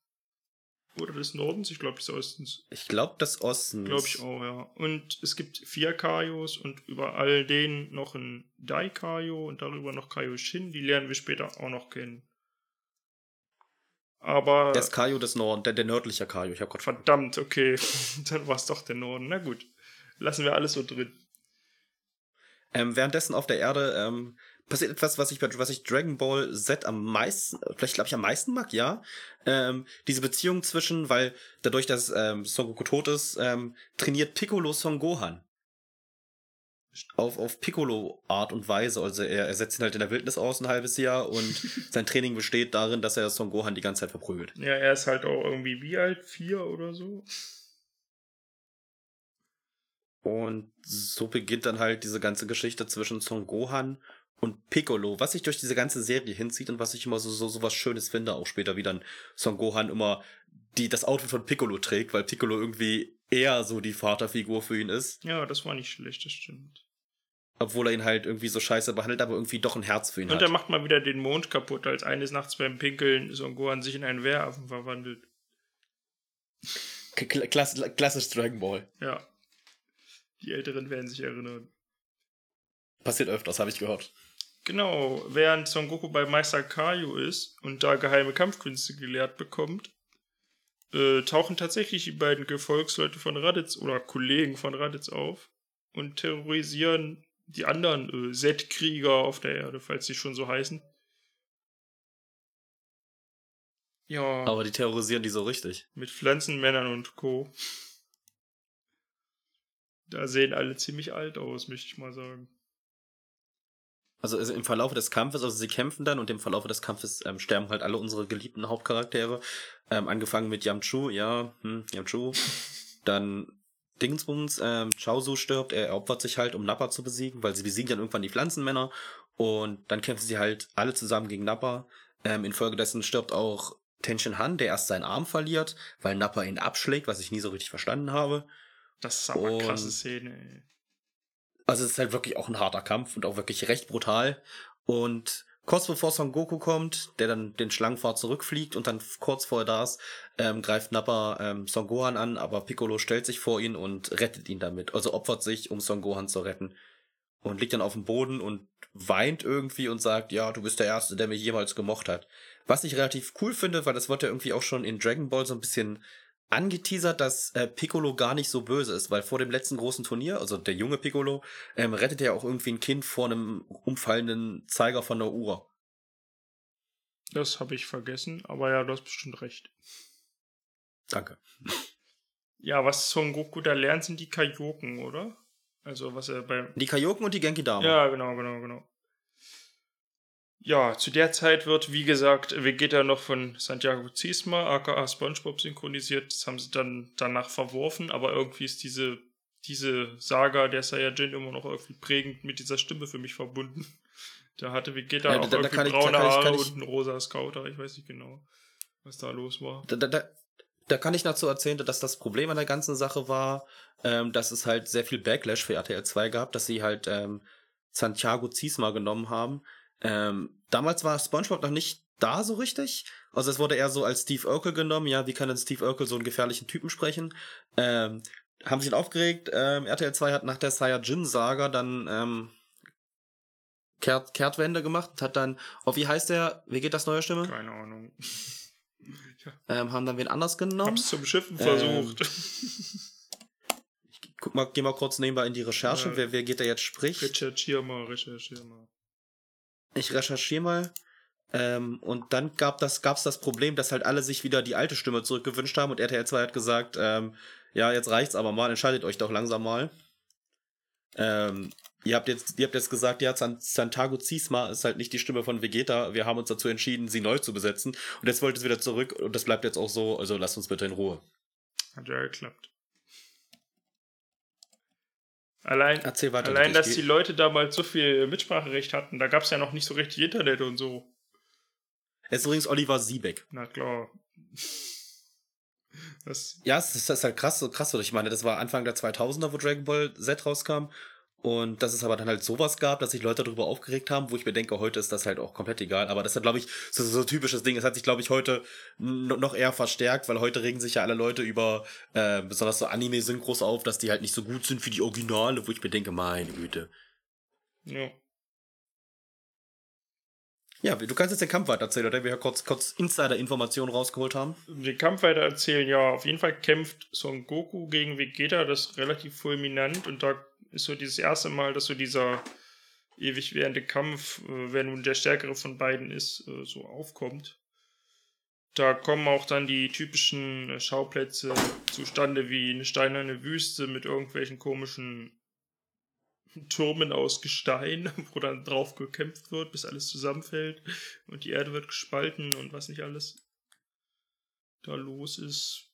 Oder des Nordens, ich glaube des Ostens. Ich glaube, das Osten. Glaube ich auch, ja. Und es gibt vier Kaios und über all denen noch ein Dai-Kaio und darüber noch Kaioshin. Die lernen wir später auch noch kennen. Aber. Das Kaio des Norden, der, der nördliche Kaio. Ich habe gerade Verdammt, okay. Dann war es doch der Norden. Na gut. Lassen wir alles so drin. Ähm, währenddessen auf der Erde ähm, passiert etwas, was ich bei was ich Dragon Ball Z am meisten, vielleicht glaube ich am meisten mag, ja. Ähm, diese Beziehung zwischen, weil dadurch, dass ähm, Son Goku tot ist, ähm, trainiert Piccolo Son Gohan. Auf, auf Piccolo-Art und Weise. Also er, er setzt ihn halt in der Wildnis aus ein halbes Jahr und sein Training besteht darin, dass er Son Gohan die ganze Zeit verprügelt. Ja, er ist halt auch irgendwie wie alt? Vier oder so? Und so beginnt dann halt diese ganze Geschichte zwischen Son Gohan und Piccolo, was sich durch diese ganze Serie hinzieht und was ich immer so, so, so was Schönes finde, auch später wie dann Son Gohan immer die, das Outfit von Piccolo trägt, weil Piccolo irgendwie eher so die Vaterfigur für ihn ist, Ja, das war nicht schlecht, das stimmt. Obwohl er ihn halt irgendwie so scheiße behandelt, aber irgendwie doch ein Herz für ihn Und hat. er macht mal wieder den Mond kaputt, als eines Nachts beim Pinkeln Son Gohan sich in einen Wehraffen verwandelt. Kla- Klass, klassisch Dragon Ball. Ja. Die Älteren werden sich erinnern. Passiert öfters, habe ich gehört. Genau, während Son Goku bei Meister Kaio ist und da geheime Kampfkünste gelehrt bekommt, äh, tauchen tatsächlich die beiden Gefolgsleute von Raditz oder Kollegen von Raditz auf und terrorisieren die anderen äh, Z-Krieger auf der Erde, falls sie schon so heißen. Ja, Aber die terrorisieren die so richtig. mit Pflanzenmännern und Co. Da sehen alle ziemlich alt aus, möchte ich mal sagen. Also also im Verlauf des Kampfes, also sie kämpfen dann und im Verlauf des Kampfes ähm, sterben halt alle unsere geliebten Hauptcharaktere. Ähm, angefangen mit Yamchu, ja, hm, Yamchu. dann Dingsbums, ähm, Chaozu stirbt, er opfert sich halt, um Nappa zu besiegen, weil sie besiegen dann irgendwann die Pflanzenmänner und dann kämpfen sie halt alle zusammen gegen Nappa. Ähm, infolgedessen stirbt auch Tenshin Han, der erst seinen Arm verliert, weil Nappa ihn abschlägt, was ich nie so richtig verstanden habe. Das ist aber eine Und- krasse Szene, ey. Also es ist halt wirklich auch ein harter Kampf und auch wirklich recht brutal. Und kurz bevor Son Goku kommt, der dann den Schlangenpfad zurückfliegt und dann kurz vorher da ist, ähm, greift Nappa ähm, Son Gohan an, aber Piccolo stellt sich vor ihn und rettet ihn damit. Also opfert sich, um Son Gohan zu retten. Und liegt dann auf dem Boden und weint irgendwie und sagt, ja, du bist der Erste, der mich jemals gemocht hat. Was ich relativ cool finde, weil das wird ja irgendwie auch schon in Dragon Ball so ein bisschen angeteasert, dass äh, Piccolo gar nicht so böse ist, weil vor dem letzten großen Turnier, also der junge Piccolo, ähm, rettet er auch irgendwie ein Kind vor einem umfallenden Zeiger von der Uhr. Das habe ich vergessen, aber ja, du hast bestimmt recht. Danke. Ja, was Son Goku da lernt, sind die Kaioken, oder? Also was er beim... Die Kaioken und die Genki Dama. Ja, genau, genau, genau. Ja, zu der Zeit wird, wie gesagt, Vegeta noch von Santiago Ziesma, aka SpongeBob, synchronisiert. Das haben sie dann danach verworfen, aber irgendwie ist diese, diese Saga der Saiyajin immer noch irgendwie prägend mit dieser Stimme für mich verbunden. Da hatte Vegeta Ja, auch da- da irgendwie da braune ich- Haare ich- und einen rosa Scouter. Ich weiß nicht genau, was da los war. Da, da, da, da kann ich dazu erzählen, dass das Problem an der ganzen Sache war, ähm, dass es halt sehr viel Backlash für RTL 2 gab, dass sie halt ähm, Santiago Ziesma genommen haben. Ähm, damals war SpongeBob noch nicht da so richtig. Also es wurde eher so als Steve Urkel genommen. Ja, wie kann denn Steve Urkel so einen gefährlichen Typen sprechen? Ähm, haben sich aufgeregt. Ähm, RTL 2 hat nach der Saiyajin-Saga dann ähm, Kehrt, Kehrtwende gemacht, und hat dann, oh, wie heißt der? Wie geht das neue Stimme? Keine Ahnung. Ähm, haben dann wen anders genommen. Hab's zum Schiffen Ähm, versucht. Guck mal, geh mal kurz nebenbei in die Recherche, Ja. wer, wer geht da jetzt spricht. recherchier mal, recherchier mal. Ich recherchiere mal. Ähm, und dann gab das, gab's das Problem, dass halt alle sich wieder die alte Stimme zurückgewünscht haben und RTL 2 hat gesagt, ähm, ja, jetzt reicht's aber mal, entscheidet euch doch langsam mal. Ähm, ihr habt jetzt, ihr habt jetzt gesagt, ja, San- Santiago Ziesma ist halt nicht die Stimme von Vegeta. Wir haben uns dazu entschieden, sie neu zu besetzen. Und jetzt wollt es wieder zurück und das bleibt jetzt auch so, also lasst uns bitte in Ruhe. Hat ja geklappt. Allein, weiter. allein dass die Leute damals so viel Mitspracherecht hatten, da gab es ja noch nicht so richtig Internet und so. Es ist übrigens Oliver Siebeck. Na klar. Das, Ja, es ist, das ist halt krass, so krass, oder ich meine, das war Anfang der 2000er, wo Dragon Ball Z rauskam. Und dass es aber dann halt sowas gab, dass sich Leute darüber aufgeregt haben, wo ich mir denke, heute ist das halt auch komplett egal. Aber das ist, glaube ich, so, so ein typisches Ding. Das hat sich, glaube ich, heute noch eher verstärkt, weil heute regen sich ja alle Leute über äh, besonders so Anime-Synchros auf, dass die halt nicht so gut sind wie die Originale, wo ich mir denke, meine Güte. ja. Ja, du kannst jetzt den Kampf weiter erzählen, oder? Wir ja kurz, kurz Insider-Informationen rausgeholt haben. Den Kampf weiter erzählen, ja, auf jeden Fall kämpft Son Goku gegen Vegeta, das ist relativ fulminant und da ist so dieses erste Mal, dass so dieser ewig währende Kampf, äh, wer nun der stärkere von beiden ist, äh, so aufkommt. Da kommen auch dann die typischen äh, Schauplätze zustande, wie eine steinerne Wüste mit irgendwelchen komischen Türmen aus Gestein, wo dann drauf gekämpft wird, bis alles zusammenfällt und die Erde wird gespalten und was nicht alles da los ist.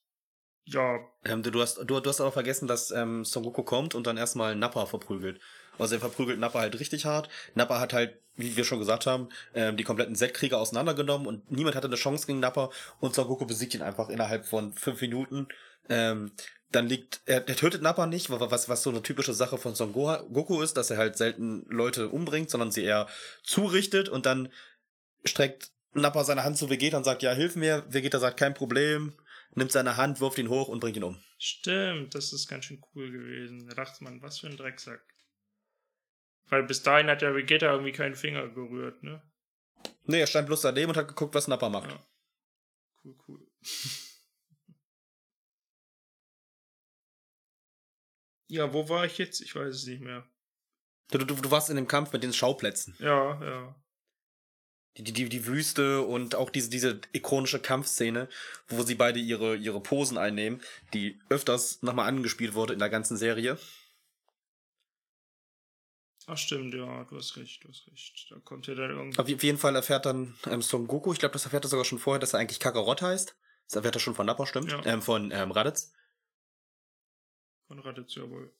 Ja, Ähm, du, du, hast, du, du hast aber vergessen, dass ähm, Son Goku kommt und dann erstmal Nappa verprügelt. Also er verprügelt Nappa halt richtig hart. Nappa hat halt, wie wir schon gesagt haben, ähm, die kompletten Z-Krieger auseinandergenommen und niemand hatte eine Chance gegen Nappa und Son Goku besiegt ihn einfach innerhalb von fünf Minuten. Ähm, dann liegt, er, er tötet Nappa nicht, wa- was, was so eine typische Sache von Son Goku ist, dass er halt selten Leute umbringt, sondern sie eher zurichtet und dann streckt Nappa seine Hand zu Vegeta und sagt, ja, hilf mir. Vegeta sagt, kein Problem, nimmt seine Hand, wirft ihn hoch und bringt ihn um. stimmt, das ist ganz schön cool gewesen. Da dachte man, was für ein Drecksack. Weil bis dahin hat ja Vegeta irgendwie keinen Finger gerührt, ne? Nee, er stand bloß daneben und hat geguckt, was Nappa macht. Ja. Cool, cool. Ja, wo war ich jetzt? Ich weiß es nicht mehr. Du, du, du warst in dem Kampf mit den Schauplätzen. Ja, ja. Die, die, die Wüste und auch diese, diese ikonische Kampfszene, wo sie beide ihre, ihre Posen einnehmen, die öfters nochmal angespielt wurde in der ganzen Serie. Ach stimmt, ja, du hast recht, du hast recht. Da kommt ja dann irgendwie. Auf jeden Fall erfährt dann ähm, Son Goku, ich glaube, das erfährt er sogar schon vorher, dass er eigentlich Kakarot heißt. Das erfährt er schon von Nappa, stimmt? Ja. Ähm, von ähm, Raditz. Von Raditz, jawohl.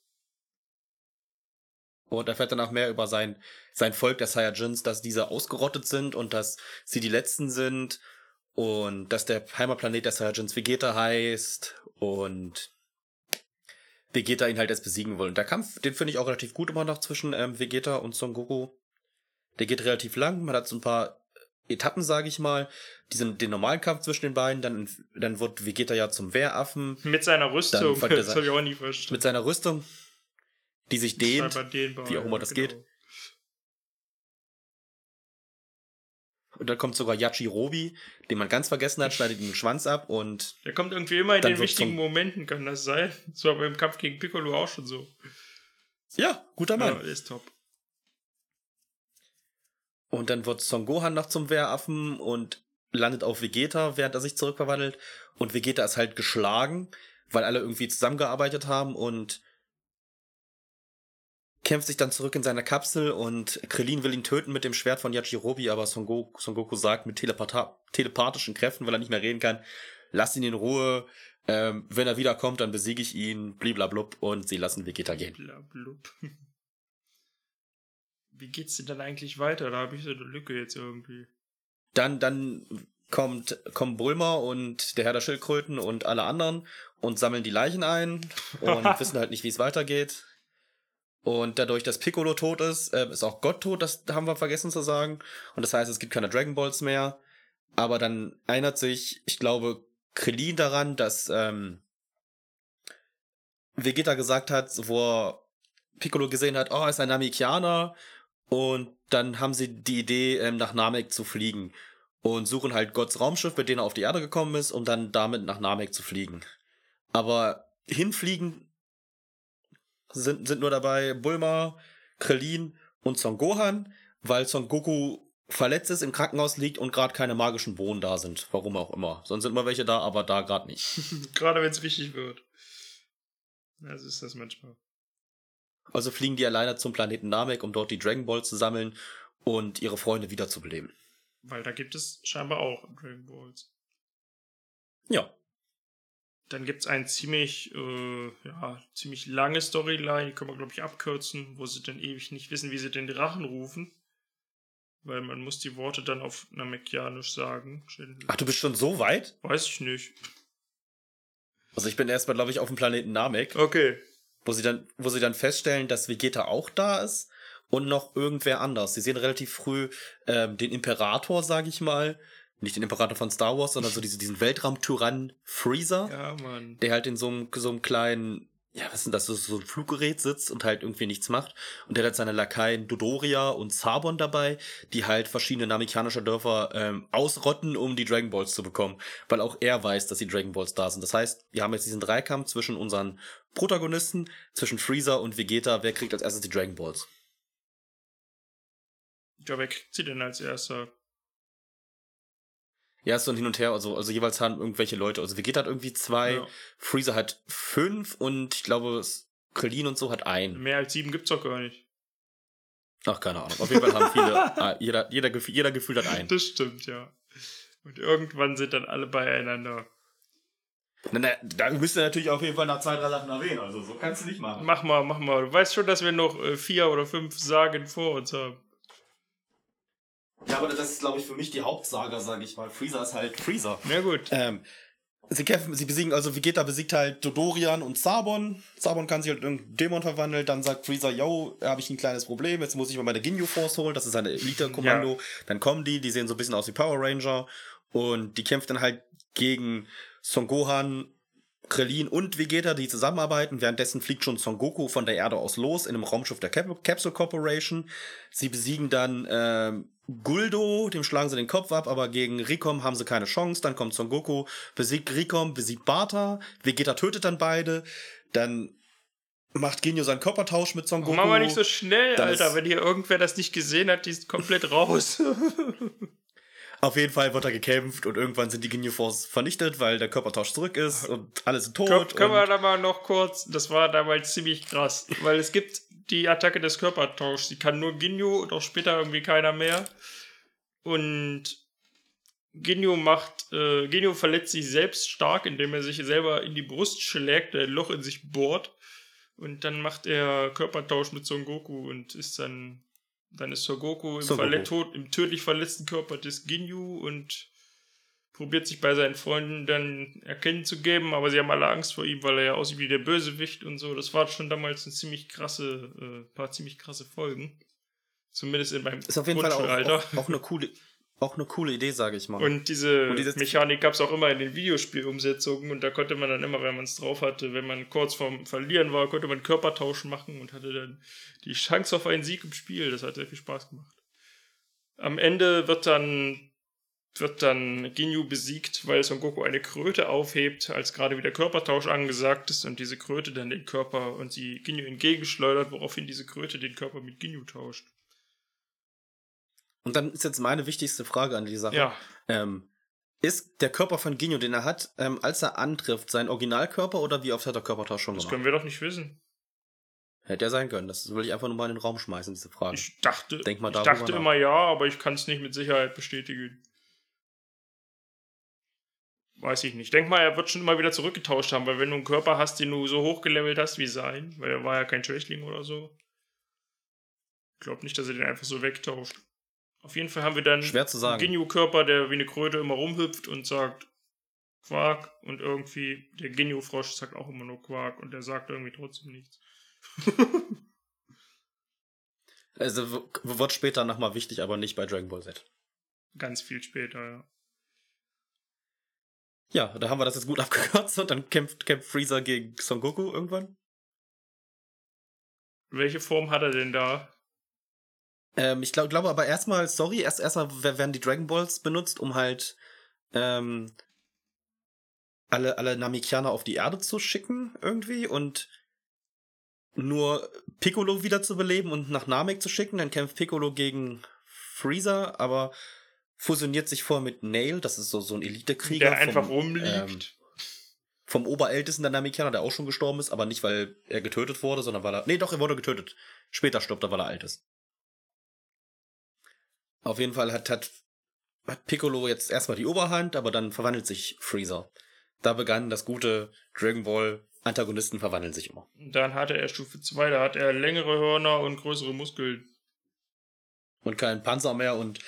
Und erfährt danach mehr über sein, sein Volk der Saiyajins, dass diese ausgerottet sind und dass sie die Letzten sind und dass der Heimatplanet der Saiyajins Vegeta heißt und Vegeta ihn halt erst besiegen will. Und der Kampf, den finde ich auch relativ gut immer noch zwischen ähm, Vegeta und Son Goku. Der geht relativ lang, man hat so ein paar Etappen, sage ich mal. Diesen, den normalen Kampf zwischen den beiden, dann, dann wird Vegeta ja zum Wehraffen Mit seiner Rüstung, das habe ich auch nie verstanden. mit seiner Rüstung, die sich dehnt. Dehnbar, wie auch immer ja, das genau. geht. Und dann kommt sogar Yachirobi, den man ganz vergessen hat, schneidet ihm den Schwanz ab und Der kommt irgendwie immer in den wichtigen Momenten, kann das sein? Das war beim Kampf gegen Piccolo auch schon so. ja, guter Ja, Mann. ist top. Und dann wird Son Gohan noch zum Wehraffen und landet auf Vegeta, während er sich zurückverwandelt. Und Vegeta ist halt geschlagen, weil alle irgendwie zusammengearbeitet haben und kämpft sich dann zurück in seine Kapsel und Krillin will ihn töten mit dem Schwert von Yajirobe, aber Son Goku, Son Goku sagt mit telepathischen Kräften, weil er nicht mehr reden kann, lass ihn in Ruhe, ähm, wenn er wiederkommt, dann besiege ich ihn, bliblablub, und sie lassen Vegeta gehen. Blablub. Wie geht's denn dann eigentlich weiter? Da habe ich so eine Lücke jetzt irgendwie. Dann, dann kommt, kommen Bulma und der Herr der Schildkröten und alle anderen und sammeln die Leichen ein und wissen halt nicht, wie es weitergeht. Und dadurch, dass Piccolo tot ist, äh, ist auch Gott tot, das haben wir vergessen zu sagen. Und das heißt, es gibt keine Dragon Balls mehr. Aber dann erinnert sich, ich glaube, Krillin daran, dass ähm, Vegeta gesagt hat, wo er Piccolo gesehen hat, oh, ist ein Namekianer. Und dann haben sie die Idee, ähm, nach Namek zu fliegen. Und suchen halt Gotts Raumschiff, mit dem er auf die Erde gekommen ist, um dann damit nach Namek zu fliegen. Aber hinfliegen sind, sind nur dabei Bulma, Krillin und Son Gohan, weil Son Goku verletzt ist, im Krankenhaus liegt und gerade keine magischen Bohnen da sind. Warum auch immer. Sonst sind immer welche da, aber da gerade nicht. Gerade wenn es wichtig wird. Ja, so ist das manchmal. Also fliegen die alleine zum Planeten Namek, um dort die Dragon Balls zu sammeln und ihre Freunde wiederzubeleben. Weil da gibt es scheinbar auch Dragon Balls. Ja. Dann gibt es ein ziemlich, äh, ja, ziemlich lange Storyline, die können wir, glaube ich, abkürzen, wo sie dann ewig nicht wissen, wie sie den Drachen rufen. Weil man muss die Worte dann auf Namekianisch sagen. Ach, du bist schon so weit? Weiß ich nicht. Also ich bin erstmal, glaube ich, auf dem Planeten Namek. Okay. Wo sie dann, wo sie dann feststellen, dass Vegeta auch da ist und noch irgendwer anders. Sie sehen relativ früh ähm, den Imperator, sage ich mal. Nicht den Imperator von Star Wars, sondern so diese, diesen Weltraumtyrann Freezer. Ja, Mann. Der halt in so einem, so einem kleinen, ja, was ist denn das, so, ein Fluggerät sitzt und halt irgendwie nichts macht. Und der hat seine Lakaien Dodoria und Sabon dabei, die halt verschiedene namekianische Dörfer ähm, ausrotten, um die Dragon Balls zu bekommen. Weil auch er weiß, dass die Dragon Balls da sind. Das heißt, wir haben jetzt diesen Dreikampf zwischen unseren Protagonisten, zwischen Freezer und Vegeta. Wer kriegt als erstes die Dragon Balls? Ja, wer kriegt sie denn als erster? Ja, ist so ein Hin und Her, also, also jeweils haben irgendwelche Leute. Also Vegeta hat irgendwie zwei, Ja. Freezer hat fünf und ich glaube, Krillin und so hat einen. Mehr als sieben gibt's doch gar nicht. Ach, keine Ahnung. Auf jeden Fall haben viele, ah, jeder, jeder, Gefühl, jeder Gefühl hat einen. Das stimmt, ja. Und irgendwann sind dann alle beieinander. Na, na, da müsst ihr natürlich auf jeden Fall nach zwei, drei Sachen erwähnen. Also so kannst du nicht machen. Mach mal, mach mal. Du weißt schon, dass wir noch äh, vier oder fünf Sagen vor uns haben. Ja, aber das ist, glaube ich, für mich die Hauptsaga, sage ich mal. Freezer ist halt Freezer. Na gut. Ähm, sie kämpfen, sie besiegen, also Vegeta besiegt halt Dodorian und Sabon. Sabon kann sich halt in einen Dämon verwandeln. Dann sagt Freezer, yo, habe ich ein kleines Problem. Jetzt muss ich mal meine Ginyu Force holen. Das ist seine Elite-Kommando. Dann kommen die, die sehen so ein bisschen aus wie Power Ranger. Und die kämpft dann halt gegen Son Gohan, Krillin und Vegeta, die zusammenarbeiten. Währenddessen fliegt schon Son Goku von der Erde aus los in einem Raumschiff der Cap Capsule Corporation. Sie besiegen dann ähm, Guldo, dem schlagen sie den Kopf ab, aber gegen Rikom haben sie keine Chance. Dann kommt Son Goku, besiegt Rikom, besiegt Barta. Vegeta tötet dann beide. Dann macht Genio seinen Körpertausch mit Son Goku. Mach mal nicht so schnell, Dann Alter. Wenn hier irgendwer das nicht gesehen hat, die ist komplett raus. Auf jeden Fall wird er gekämpft und irgendwann sind die Ginyu Force vernichtet, weil der Körpertausch zurück ist und alle sind tot. Können, können wir da mal noch kurz, das war damals ziemlich krass, weil es gibt die Attacke des Körpertauschs, die kann nur Ginyu und auch später irgendwie keiner mehr. Und Ginyu macht, äh, Ginyu verletzt sich selbst stark, indem er sich selber in die Brust schlägt, ein Loch in sich bohrt. Und dann macht er Körpertausch mit Son Goku und ist dann, dann ist Son Goku im, Son Goku. verlet- tot, im tödlich verletzten Körper des Ginyu und probiert sich bei seinen Freunden dann erkennen zu geben, aber sie haben alle Angst vor ihm, weil er ja aussieht wie der Bösewicht und so. Das war schon damals ein ziemlich krasse, äh, paar ziemlich krasse Folgen. Zumindest in meinem ist auf jeden Fall auch, auch, auch eine coole, auch eine coole Idee, sage ich mal. Und diese Und Mechanik gab es auch immer in den Videospielumsetzungen und da konnte man dann immer, wenn man es drauf hatte, wenn man kurz vorm Verlieren war, konnte man Körpertausch machen und hatte dann die Chance auf einen Sieg im Spiel. Das hat sehr viel Spaß gemacht. Am Ende wird dann wird dann Ginyu besiegt, weil Son Goku eine Kröte aufhebt, als gerade wieder Körpertausch angesagt ist und diese Kröte dann den Körper und sie Ginyu entgegenschleudert, woraufhin diese Kröte den Körper mit Ginyu tauscht. Und dann ist jetzt meine wichtigste Frage an die Sache. Ja, Ähm, Ist der Körper von Ginyu, den er hat, ähm, als er antrifft, sein Originalkörper oder wie oft hat er Körpertausch schon Das gemacht? können wir doch nicht wissen. Hätte er sein können. Das will ich einfach nur mal in den Raum schmeißen, diese Frage. Ich dachte, Denk mal ich dachte immer ja, aber ich kann es nicht mit Sicherheit bestätigen. Weiß ich nicht. Denk mal, er wird schon immer wieder zurückgetauscht haben, weil wenn du einen Körper hast, den du so hochgelevelt hast wie sein, weil er war ja kein Schwächling oder so. Ich glaube nicht, dass er den einfach so wegtauscht. Auf jeden Fall haben wir dann Schwer zu sagen. einen Ginyu-Körper, der wie eine Kröte immer rumhüpft und sagt Quark und irgendwie der Ginyu-Frosch sagt auch immer nur Quark und der sagt irgendwie trotzdem nichts. Also wird später nochmal wichtig, aber nicht bei Dragon Ball Z. Ganz viel später, ja. Ja, da haben wir das jetzt gut abgekürzt und dann kämpft, kämpft Freezer gegen Son Goku irgendwann. Welche Form hat er denn da? Ähm, ich glaub, glaube aber erstmal, sorry, erst erstmal wer- werden die Dragon Balls benutzt, um halt ähm, alle, alle Namekianer auf die Erde zu schicken, irgendwie, und nur Piccolo wieder zu beleben und nach Namek zu schicken. Dann kämpft Piccolo gegen Freezer, aber fusioniert sich vor mit Nail, das ist so, so ein Elitekrieger. Der einfach vom, rumliegt. ähm, vom Oberältesten der Namekianer, der auch schon gestorben ist, aber nicht, weil er getötet wurde, sondern weil er. Nee, doch, er wurde getötet. Später stirbt er, weil er alt ist. Auf jeden Fall hat, hat, hat Piccolo jetzt erstmal die Oberhand, aber dann verwandelt sich Freezer. Da begann das gute Dragon Ball. Antagonisten verwandeln sich immer. Dann hatte er Stufe 2, da hat er längere Hörner und größere Muskeln. Und kein Panzer mehr und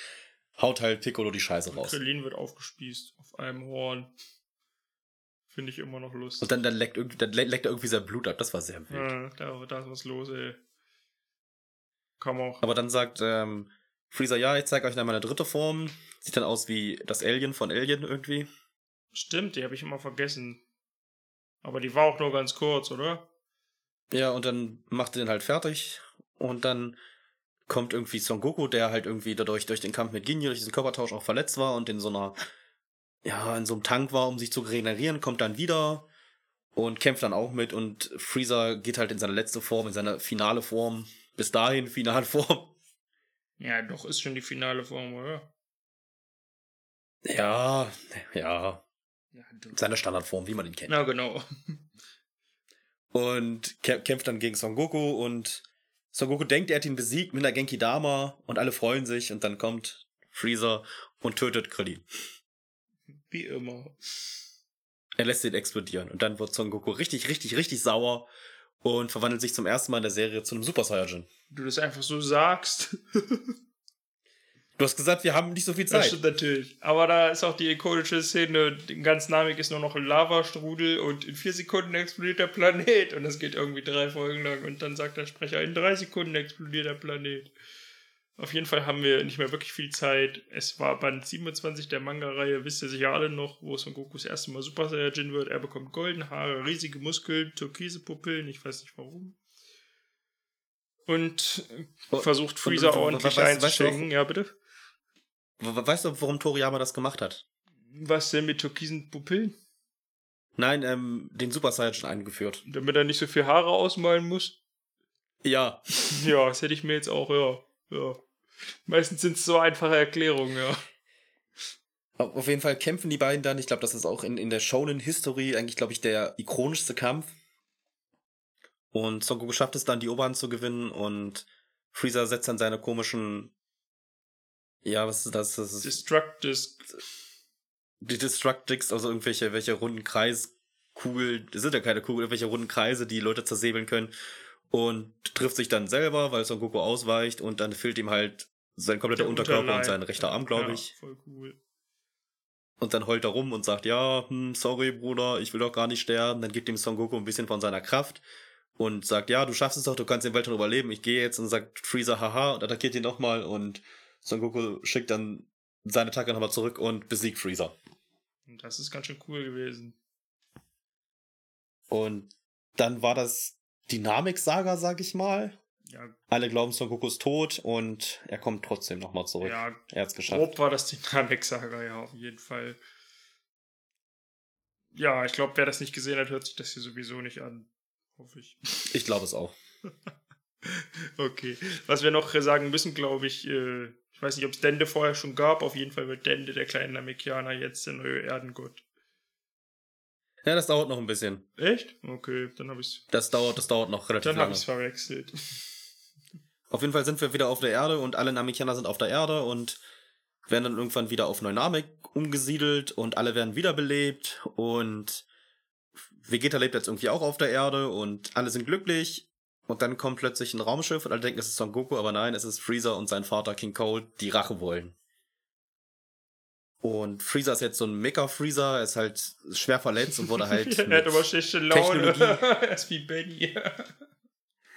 haut halt Piccolo die Scheiße raus. Krillin wird aufgespießt auf einem Horn. Finde ich immer noch lustig. Und dann, dann, leckt, irgendwie- dann le- leckt er irgendwie sein Blut ab. Das war sehr wild. Ja, da, da ist was los, ey. Komm auch. Aber dann sagt ähm, Freezer, ja, ich zeige euch dann meine dritte Form. Sieht dann aus wie das Alien von Alien irgendwie. Stimmt, die habe ich immer vergessen. Aber die war auch nur ganz kurz, oder? Ja, und dann macht er den halt fertig. Und dann kommt irgendwie Son Goku, der halt irgendwie dadurch durch den Kampf mit Ginyu, durch diesen Körpertausch auch verletzt war und in so einer, ja, in so einem Tank war, um sich zu regenerieren, kommt dann wieder und kämpft dann auch mit und Freezer geht halt in seine letzte Form, in seine finale Form. Bis dahin finale Form. Ja, doch, ist schon die finale Form, oder? Ja, ja, Ja, seine Standardform, wie man ihn kennt. Na, genau. und kä kämpft dann gegen Son Goku und Son Goku denkt, er hat ihn besiegt mit einer Genki Dama und alle freuen sich und dann kommt Freezer und tötet Krillin. Wie immer. Er lässt ihn explodieren und dann wird Son Goku richtig, richtig, richtig sauer und verwandelt sich zum ersten Mal in der Serie zu einem Super Saiyajin. Du das einfach so sagst. Du hast gesagt, wir haben nicht so viel Das Zeit. stimmt natürlich. Aber da ist auch die ikonische Szene, ganz Namek ist nur noch ein Lavastrudel und in vier Sekunden explodiert der Planet. Und das geht irgendwie drei Folgen lang. Und dann sagt der Sprecher, in drei Sekunden explodiert der Planet. Auf jeden Fall haben wir nicht mehr wirklich viel Zeit. Es war Band 27 der Manga-Reihe, wisst ihr sicher alle noch, wo Son Goku das erste Mal Super Saiyajin wird. Er bekommt goldene Haare, riesige Muskeln, türkise Pupillen, ich weiß nicht warum. Und Oh, versucht Freezer und- und- ordentlich weißt du einzuschenken. Ja, bitte? We- Weißt du, warum Toriyama das gemacht hat? Was denn mit türkisen Pupillen? Nein, ähm, den Super Saiyajin eingeführt. Damit er nicht so viel Haare ausmalen muss? Ja, Ja, das hätte ich mir jetzt auch, ja. ja. Meistens sind es so einfache Erklärungen, ja. Auf jeden Fall kämpfen die beiden dann. Ich glaube, das ist auch in, in der Shonen History eigentlich, glaube ich, der ikonischste Kampf. Und Son Goku schafft es dann, die Oberhand zu gewinnen und Freezer setzt dann seine komischen. Ja, was ist das? Das ist Destruct Disc. die Destructix, also irgendwelche welche runden Kreiskugeln. Das sind ja keine Kugeln, irgendwelche runden Kreise, die Leute zersäbeln können. Und trifft sich dann selber, weil Son Goku ausweicht und dann fehlt ihm halt sein kompletter Der Unterkörper Unterleib. und sein rechter Arm, glaube Ja, ich. voll cool. Und dann heult er rum und sagt, ja, hm, sorry, Bruder, ich will doch gar nicht sterben. Dann gibt ihm Son Goku ein bisschen von seiner Kraft und sagt, ja, du schaffst es doch, du kannst den Weltraum überleben, ich gehe jetzt und sagt Freezer, haha, und attackiert ihn nochmal und Son Goku schickt dann seine Attacke nochmal zurück und besiegt Freezer. Das ist ganz schön cool gewesen. Und dann war das Dynamik-Saga, sag ich mal. Ja, Alle glauben, Son Goku ist tot und er kommt trotzdem nochmal zurück. ja Er hat's geschafft. grob war das Dynamik-Saga, ja, auf jeden Fall. Ja, ich glaube, wer das nicht gesehen hat, hört sich das hier sowieso nicht an. Hoffe ich. Ich glaube es auch. Okay. Was wir noch sagen müssen, glaube ich, äh, Ich weiß nicht, ob es Dende vorher schon gab. Auf jeden Fall wird Dende, der kleine Namekianer, jetzt der neue Erdengott. Ja, das dauert noch ein bisschen. Echt? Okay, dann habe ich Das dauert, das dauert noch relativ dann habe lange. ich verwechselt. Auf jeden Fall sind wir wieder auf der Erde und alle Namekianer sind auf der Erde und werden dann irgendwann wieder auf Neunamek umgesiedelt und alle werden wiederbelebt und Vegeta lebt jetzt irgendwie auch auf der Erde und alle sind glücklich und dann kommt plötzlich ein Raumschiff und alle denken, es ist Son Goku, aber nein, es ist Freezer und sein Vater King Cold, die Rache wollen. Und Freezer ist jetzt so ein Mecha-Freezer, er ist halt schwer verletzt und wurde halt er hat aber schlechte Laune. Er ist wie Benny.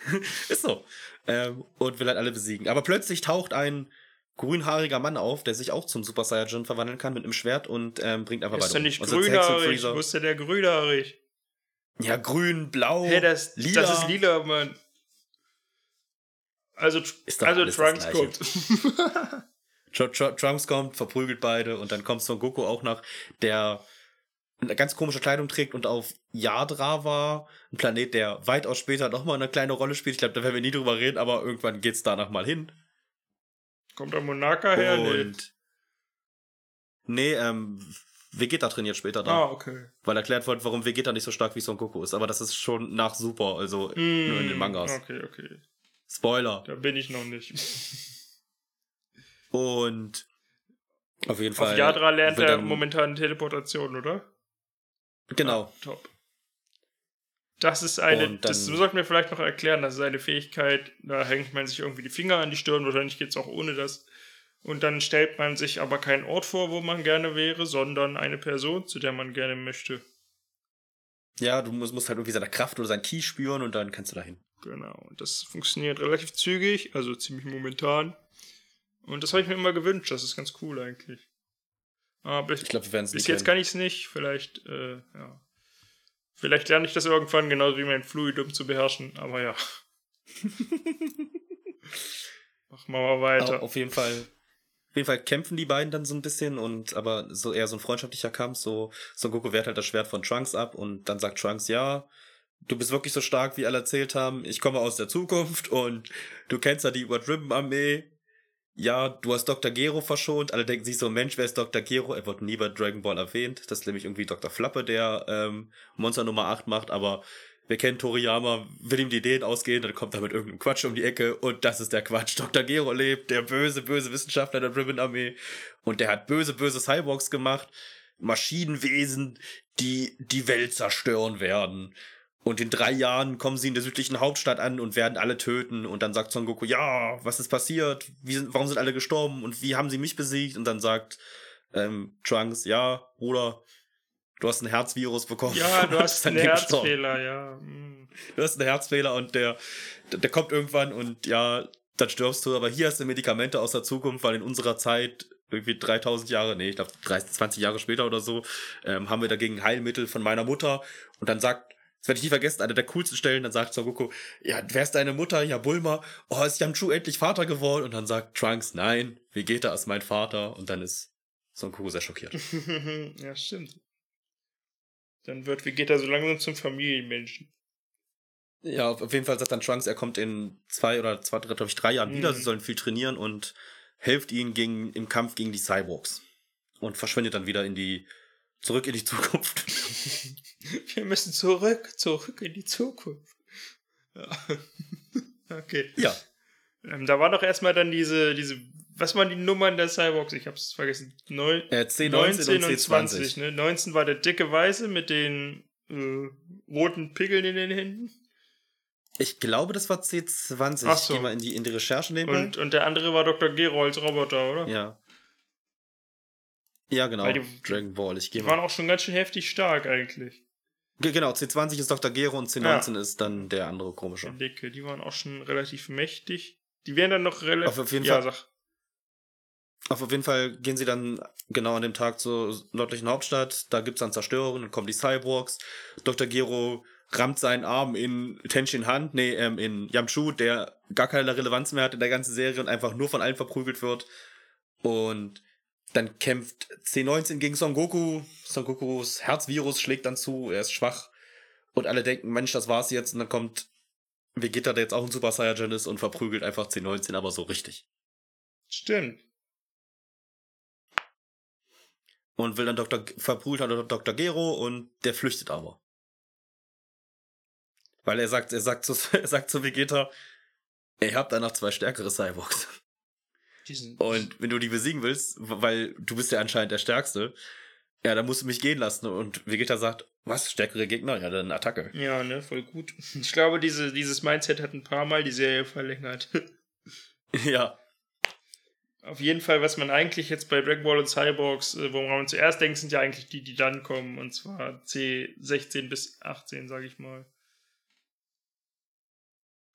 Ist so. Ähm, und will halt alle besiegen. Aber plötzlich taucht ein grünhaariger Mann auf, der sich auch zum Super Saiyajin verwandeln kann mit einem Schwert und ähm, bringt einfach ist beide doch nicht um. Grünhaarig. Wo ist denn der grünhaarig? Ja, grün, blau, Hey, das, lila. das ist lila, Mann. Also, Ist also Trunks kommt. Tr Tr Trunks kommt, verprügelt beide und dann kommt Son Goku auch nach, der eine ganz komische Kleidung trägt und auf Yadra war, ein Planet, der weitaus später nochmal eine kleine Rolle spielt. Ich glaube, da werden wir nie drüber reden, aber irgendwann geht's danach mal hin. kommt der Monaka her? Nee. Und nee, ähm, Vegeta trainiert später da. Ah, okay. Weil erklärt wird, warum Vegeta nicht so stark wie Son Goku ist. Aber das ist schon nach Super, also nur in den Mm, Mangas. Okay, okay. Spoiler. Da bin ich noch nicht. Und auf jeden Fall. Auf Yadra lernt er dann- momentan Teleportation, oder? Genau. Ah, top. Das ist eine, das dann- sollten wir vielleicht noch erklären, das ist eine Fähigkeit, da hängt man sich irgendwie die Finger an die Stirn, wahrscheinlich geht es auch ohne das. Und dann stellt man sich aber keinen Ort vor, wo man gerne wäre, sondern eine Person, zu der man gerne möchte. Ja, du musst, musst halt irgendwie seine Kraft oder sein Ki spüren und dann kannst du dahin. Genau. Und das funktioniert relativ zügig, also ziemlich momentan. Und das habe ich mir immer gewünscht, das ist ganz cool eigentlich. Aber Ich glaube, wir werden es Bis nicht jetzt kennen. kann ich es nicht. Vielleicht, äh, ja. Vielleicht lerne ich das irgendwann, genauso wie mein Fluidum zu beherrschen. Aber ja. Machen wir mal weiter. Auf jeden Fall. Jeden Fall kämpfen die beiden dann so ein bisschen und aber so eher so ein freundschaftlicher Kampf. So Son Goku wehrt halt das Schwert von Trunks ab und dann sagt Trunks, ja, du bist wirklich so stark, wie alle erzählt haben. Ich komme aus der Zukunft und du kennst ja die Überdriven-Armee. Ja, du hast Dr. Gero verschont. Alle denken sich so, Mensch, wer ist Dr. Gero? Er wird nie bei Dragon Ball erwähnt. Das ist nämlich irgendwie Dr. Flappe, der ähm, Monster Nummer 8 macht, aber wir kennen Toriyama, will ihm die Ideen ausgehen, dann kommt er mit irgendeinem Quatsch um die Ecke und das ist der Quatsch. Dr. Gero lebt, der böse, böse Wissenschaftler der Ribbon Armee und der hat böse, böse Cyborgs gemacht, Maschinenwesen, die die Welt zerstören werden. Und in drei Jahren kommen sie in der südlichen Hauptstadt an und werden alle töten. Und dann sagt Son Goku, ja, was ist passiert? Wie sind, warum sind alle gestorben? Und wie haben sie mich besiegt? Und dann sagt ähm, Trunks, ja, Bruder, du hast ein Herzvirus bekommen. ja, du hast einen. Herzfehler, ja. Hm. Du hast einen Herzfehler und der, der, kommt irgendwann und ja, dann stirbst du. Aber hier hast du Medikamente aus der Zukunft, weil in unserer Zeit irgendwie 3000 Jahre, nee, ich glaube 30, 20 Jahre später oder so, ähm, haben wir dagegen Heilmittel von meiner Mutter. Und dann sagt, das werde ich nie vergessen, eine der coolsten Stellen, dann sagt Son Goku, ja, wer ist deine Mutter? Ja, Bulma. Oh, ist Yamchu endlich Vater geworden? Und dann sagt Trunks, nein, Vegeta ist mein Vater. Und dann ist Son Goku sehr schockiert. ja, stimmt. Dann wird Vegeta so langsam zum Familienmenschen. Ja, auf jeden Fall sagt dann Trunks, er kommt in zwei oder zwei, glaube ich, drei Jahren wieder. Mhm. Sie sollen viel trainieren und hilft ihnen gegen, im Kampf gegen die Cyborgs. Und verschwindet dann wieder in die, zurück in die Zukunft. Wir müssen zurück, zurück in die Zukunft. Ja. okay. ja. Ähm, da war doch erstmal dann diese, diese, was waren die Nummern der Cyborgs? Ich hab's vergessen. Neun, Äh, C19 19 und und C20. 20. Ne? 19 war der dicke Weiße mit den äh, roten Pickeln in den Händen. Ich glaube, das war C20. Ach Ich so. gehe mal in die, in die Recherche nebenbei. Und, und der andere war Dr. Gero als Roboter, oder? Ja. Ja, genau. Weil die- Dragon Ball. Ich gehe Die waren mal. auch schon ganz schön heftig stark eigentlich. Ge- Genau, C20 ist Dr. Gero und C19 ist dann der andere komische. Der Dicke, die waren auch schon relativ mächtig. Die wären dann noch relativ. Auf jeden ja, Fall. sag. Auf jeden Fall gehen sie dann genau an dem Tag zur nördlichen Hauptstadt. Da gibt's dann Zerstörungen, dann kommen die Cyborgs. Dr. Gero rammt seinen Arm in Tenshin Hand, nee, ähm, in Yamchu, der gar keine Relevanz mehr hat in der ganzen Serie und einfach nur von allen verprügelt wird. Und dann kämpft C19 gegen Son Goku. Son Gokus Herzvirus schlägt dann zu, er ist schwach. Und alle denken, Mensch, das war's jetzt. Und dann kommt Vegeta, der jetzt auch ein Super Saiyajin ist und verprügelt einfach C19, aber so richtig. Stimmt. Und will dann Dr. Verprügelt dann Dr. Gero und der flüchtet aber. Weil er sagt, er sagt zu, er sagt zu Vegeta, ihr habt danach zwei stärkere Cyborgs. Und wenn du die besiegen willst, weil du bist ja anscheinend der Stärkste, ja, dann musst du mich gehen lassen. Und Vegeta sagt, was, stärkere Gegner? Ja, dann Attacke. ja, ne, voll gut. Ich glaube, diese, dieses Mindset hat ein paar Mal die Serie verlängert. ja. Auf jeden Fall, was man eigentlich jetzt bei Dragon Ball und Cyborgs, äh, woran man zuerst denkt, sind ja eigentlich die, die dann kommen. Und zwar C16 bis 18, sage ich mal.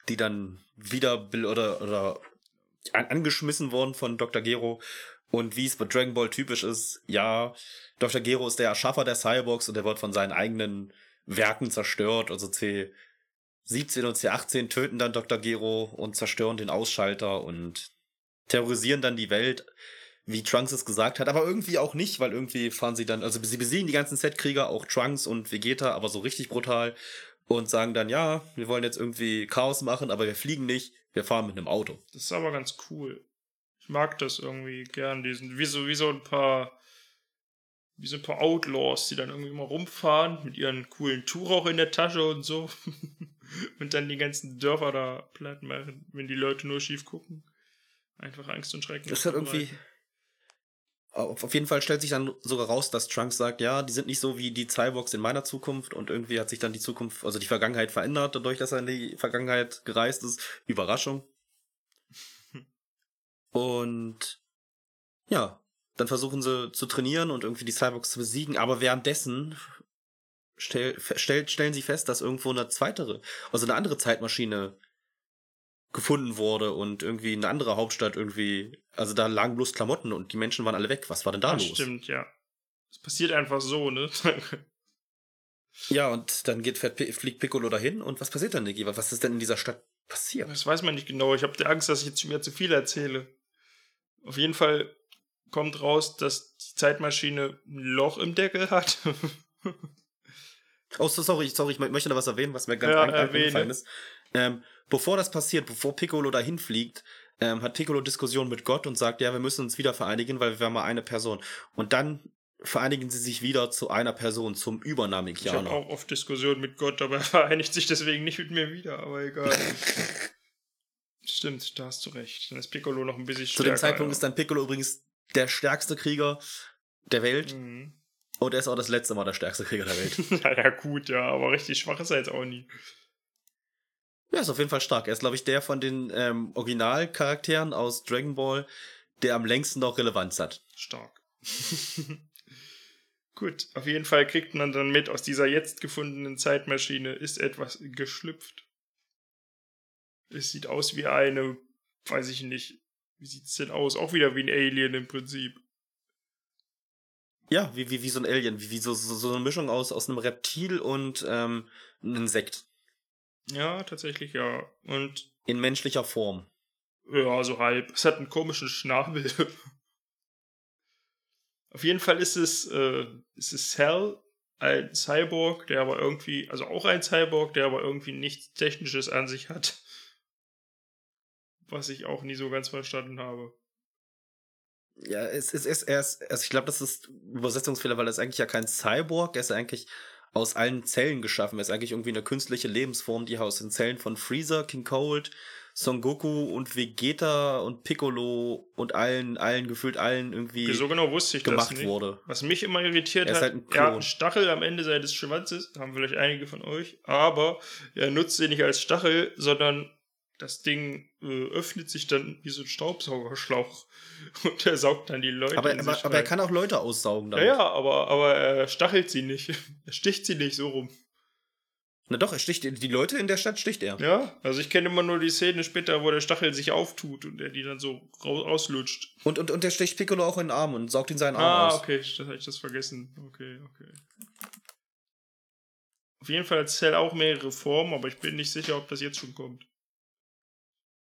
Die dann wieder oder, oder an, angeschmissen wurden von Dr. Gero. Und wie es bei Dragon Ball typisch ist, ja, Dr. Gero ist der Erschaffer der Cyborgs und er wird von seinen eigenen Werken zerstört. Also C17 und C18 töten dann Dr. Gero und zerstören den Ausschalter und terrorisieren dann die Welt, wie Trunks es gesagt hat, aber irgendwie auch nicht, weil irgendwie fahren sie dann, also sie besiegen die ganzen Set-Krieger, auch Trunks und Vegeta, aber so richtig brutal und sagen dann, ja, wir wollen jetzt irgendwie Chaos machen, aber wir fliegen nicht, wir fahren mit einem Auto. Das ist aber ganz cool. Ich mag das irgendwie gern. Die sind wie so, wie so ein paar, wie so ein paar Outlaws, die dann irgendwie mal rumfahren mit ihren coolen Tuch in der Tasche und so. und dann die ganzen Dörfer da platt machen, wenn die Leute nur schief gucken. Einfach Angst und Schrecken. Das ist halt irgendwie. Auf jeden Fall stellt sich dann sogar raus, dass Trunks sagt, ja, die sind nicht so wie die Cyborgs in meiner Zukunft und irgendwie hat sich dann die Zukunft, also die Vergangenheit verändert, dadurch, dass er in die Vergangenheit gereist ist. Überraschung. Und ja, dann versuchen sie zu trainieren und irgendwie die Cyborgs zu besiegen, aber währenddessen stell, stellt, stellen sie fest, dass irgendwo eine zweite, also eine andere Zeitmaschine gefunden wurde und irgendwie eine andere Hauptstadt irgendwie, also da lagen bloß Klamotten und die Menschen waren alle weg. Was war denn da Das los? stimmt, ja. Es passiert einfach so, ne? Ja, und dann geht fährt, fliegt Piccolo dahin und was passiert dann, Niki? Was ist denn in dieser Stadt passiert? Das weiß man nicht genau. Ich habe Angst, dass ich jetzt wieder zu viel erzähle. Auf jeden Fall kommt raus, dass die Zeitmaschine ein Loch im Deckel hat. Oh, so, sorry, sorry, ich mö- möchte noch was erwähnen, was mir ganz Ja, eingefallen ist. Ähm, bevor das passiert, bevor Piccolo dahin fliegt, ähm, hat Piccolo Diskussion mit Gott und sagt, ja, wir müssen uns wieder vereinigen, weil wir waren mal eine Person. Und dann vereinigen sie sich wieder zu einer Person, zum Ich habe Übernamikianer. auch oft Diskussionen mit Gott, aber er vereinigt sich deswegen nicht mit mir wieder, aber egal. Stimmt, da hast du recht. Dann ist Piccolo noch ein bisschen Zu stärker. dem Zeitpunkt ja. ist dann Piccolo übrigens der stärkste Krieger der Welt Mhm. und er ist auch das letzte Mal der stärkste Krieger der Welt. naja, gut, ja, aber richtig schwach ist er jetzt auch nie. Ja, ist auf jeden Fall stark. Er ist, glaube ich, der von den ähm, Originalcharakteren aus Dragon Ball, der am längsten noch Relevanz hat. Stark. Gut, auf jeden Fall kriegt man dann mit, aus dieser jetzt gefundenen Zeitmaschine ist etwas geschlüpft. Es sieht aus wie eine, weiß ich nicht, wie sieht's denn aus? Auch wieder wie ein Alien im Prinzip. Ja, wie, wie, wie so ein Alien, wie, wie so, so, so eine Mischung aus, aus einem Reptil und ähm, einem Insekt. Ja, tatsächlich ja. Und In menschlicher Form. ja, so halb. Es hat einen komischen Schnabel. Auf jeden Fall ist es, äh, ist es Cell, ein Cyborg, der aber irgendwie, also auch ein Cyborg, der aber irgendwie nichts Technisches an sich hat. Was ich auch nie so ganz verstanden habe. Ja, es ist, es, er ist, also ich glaube, das ist Übersetzungsfehler, weil er ist eigentlich ja kein Cyborg, er ist eigentlich aus allen Zellen geschaffen. Er ist eigentlich irgendwie eine künstliche Lebensform, die aus den Zellen von Freezer, King Cold, Son Goku und Vegeta und Piccolo und allen, allen, gefühlt allen irgendwie so genau wusste ich das gemacht nicht. wurde. Was mich immer irritiert Er ist hat, halt ein er hat einen. Stachel am Ende seines Schwanzes, haben vielleicht einige von euch, aber er nutzt den nicht als Stachel, sondern das Ding äh, öffnet sich dann wie so ein Staubsaugerschlauch und er saugt dann die Leute Aber, aber, aber er kann auch Leute aussaugen Ja, damit. ja, aber, aber er stachelt sie nicht. Er sticht sie nicht so rum. Na doch, er sticht die Leute in der Stadt sticht er. Ja, also ich kenne immer nur die Szene später, wo der Stachel sich auftut und er die dann so auslutscht. Und, und, und der sticht Piccolo auch in den Arm und saugt ihn seinen Arm Ah, aus. okay, das habe ich das vergessen. Okay, okay. Auf jeden Fall hat Cell auch mehrere Formen, aber ich bin nicht sicher, ob das jetzt schon kommt.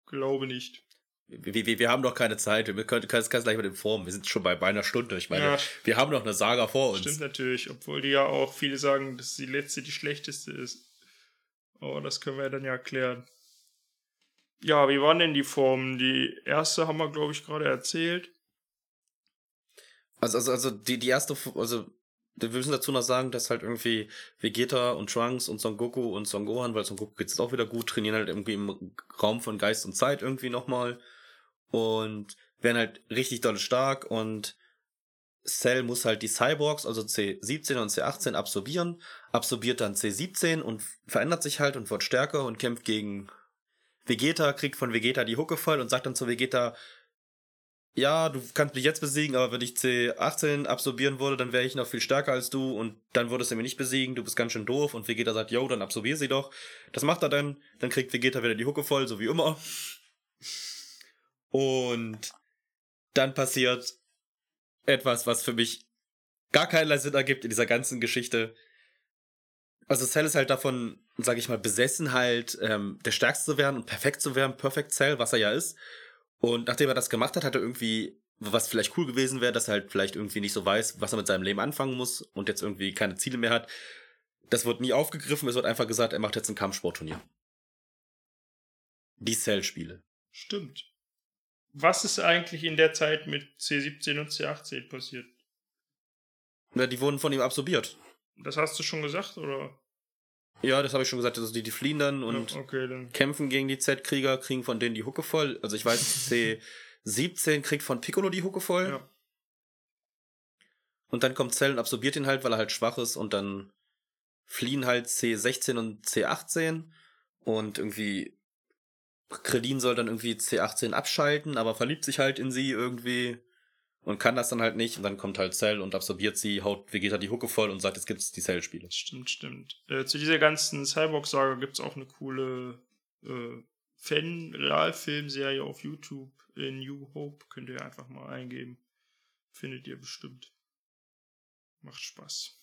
Glaube nicht. Wir, wir, wir haben doch keine Zeit. Wir können, es gleich mit den Formen. Wir sind schon bei, bei einer Stunde. Ich meine, Ja. wir haben noch eine Saga vor uns. Stimmt natürlich, obwohl die ja auch viele sagen, dass die letzte die schlechteste ist. Aber das können wir ja dann ja erklären. Ja, wie waren denn die Formen? Die erste haben wir, glaube ich, gerade erzählt. Also, also, also die, die erste, also wir müssen dazu noch sagen, dass halt irgendwie Vegeta und Trunks und Son Goku und Son Gohan, weil Son Goku geht's auch wieder gut, trainieren halt irgendwie im Raum von Geist und Zeit irgendwie nochmal und werden halt richtig doll stark und Cell muss halt die Cyborgs, also C17 und C18 absorbieren, absorbiert dann C17 und verändert sich halt und wird stärker und kämpft gegen Vegeta, kriegt von Vegeta die Hucke voll und sagt dann zu Vegeta, ja, du kannst mich jetzt besiegen, aber wenn ich C18 absorbieren würde, dann wäre ich noch viel stärker als du und dann würdest du mich nicht besiegen, du bist ganz schön doof und Vegeta sagt, yo, dann absorbier sie doch. Das macht er dann, dann kriegt Vegeta wieder die Hucke voll, so wie immer. Und dann passiert etwas, was für mich gar keinerlei Sinn ergibt in dieser ganzen Geschichte. Also Cell ist halt davon, sag ich mal, besessen halt, ähm, der Stärkste zu werden und perfekt zu werden, Perfect Cell, was er ja ist. Und nachdem er das gemacht hat, hat er irgendwie, was vielleicht cool gewesen wäre, dass er halt vielleicht irgendwie nicht so weiß, was er mit seinem Leben anfangen muss und jetzt irgendwie keine Ziele mehr hat. Das wird nie aufgegriffen, es wird einfach gesagt, er macht jetzt ein Kampfsportturnier. Die Cell-Spiele. Stimmt. Was ist eigentlich in der Zeit mit C17 und C18 passiert? Ja, die wurden von ihm absorbiert. Das hast du schon gesagt, oder? Ja, das habe ich schon gesagt. Also die, die fliehen dann und Ja, okay, dann. kämpfen gegen die Z-Krieger, kriegen von denen die Hucke voll. Also ich weiß, C17 kriegt von Piccolo die Hucke voll. Ja. Und dann kommt Cell und absorbiert ihn halt, weil er halt schwach ist. Und dann fliehen halt C16 und C18. Und irgendwie Kredin soll dann irgendwie C18 abschalten, aber verliebt sich halt in sie irgendwie und kann das dann halt nicht. Und dann kommt halt Cell und absorbiert sie, haut Vegeta die Hucke voll und sagt, jetzt gibt's die Cell-Spiele. Stimmt, stimmt. Äh, zu dieser ganzen Cyborg-Saga gibt's auch eine coole äh, Fan-Realfilmserie auf YouTube. In New Hope könnt ihr einfach mal eingeben. Findet ihr bestimmt. Macht Spaß.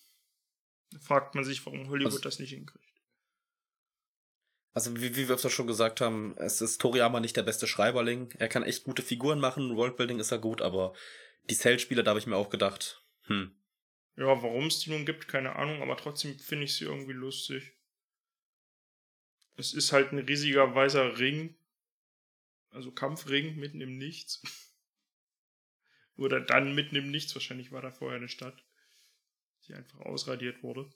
Da fragt man sich, warum Hollywood Also- das nicht hinkriegt. Also wie, wie wir öfter schon gesagt haben, es ist Toriyama nicht der beste Schreiberling. Er kann echt gute Figuren machen, Worldbuilding ist er gut, aber die Cell-Spiele, da habe ich mir auch gedacht, hm, Ja, warum es die nun gibt, keine Ahnung, aber trotzdem finde ich sie irgendwie lustig. Es ist halt ein riesiger weißer Ring. Also Kampfring mitten im Nichts. Oder dann mitten im Nichts. Wahrscheinlich war da vorher eine Stadt, die einfach ausradiert wurde.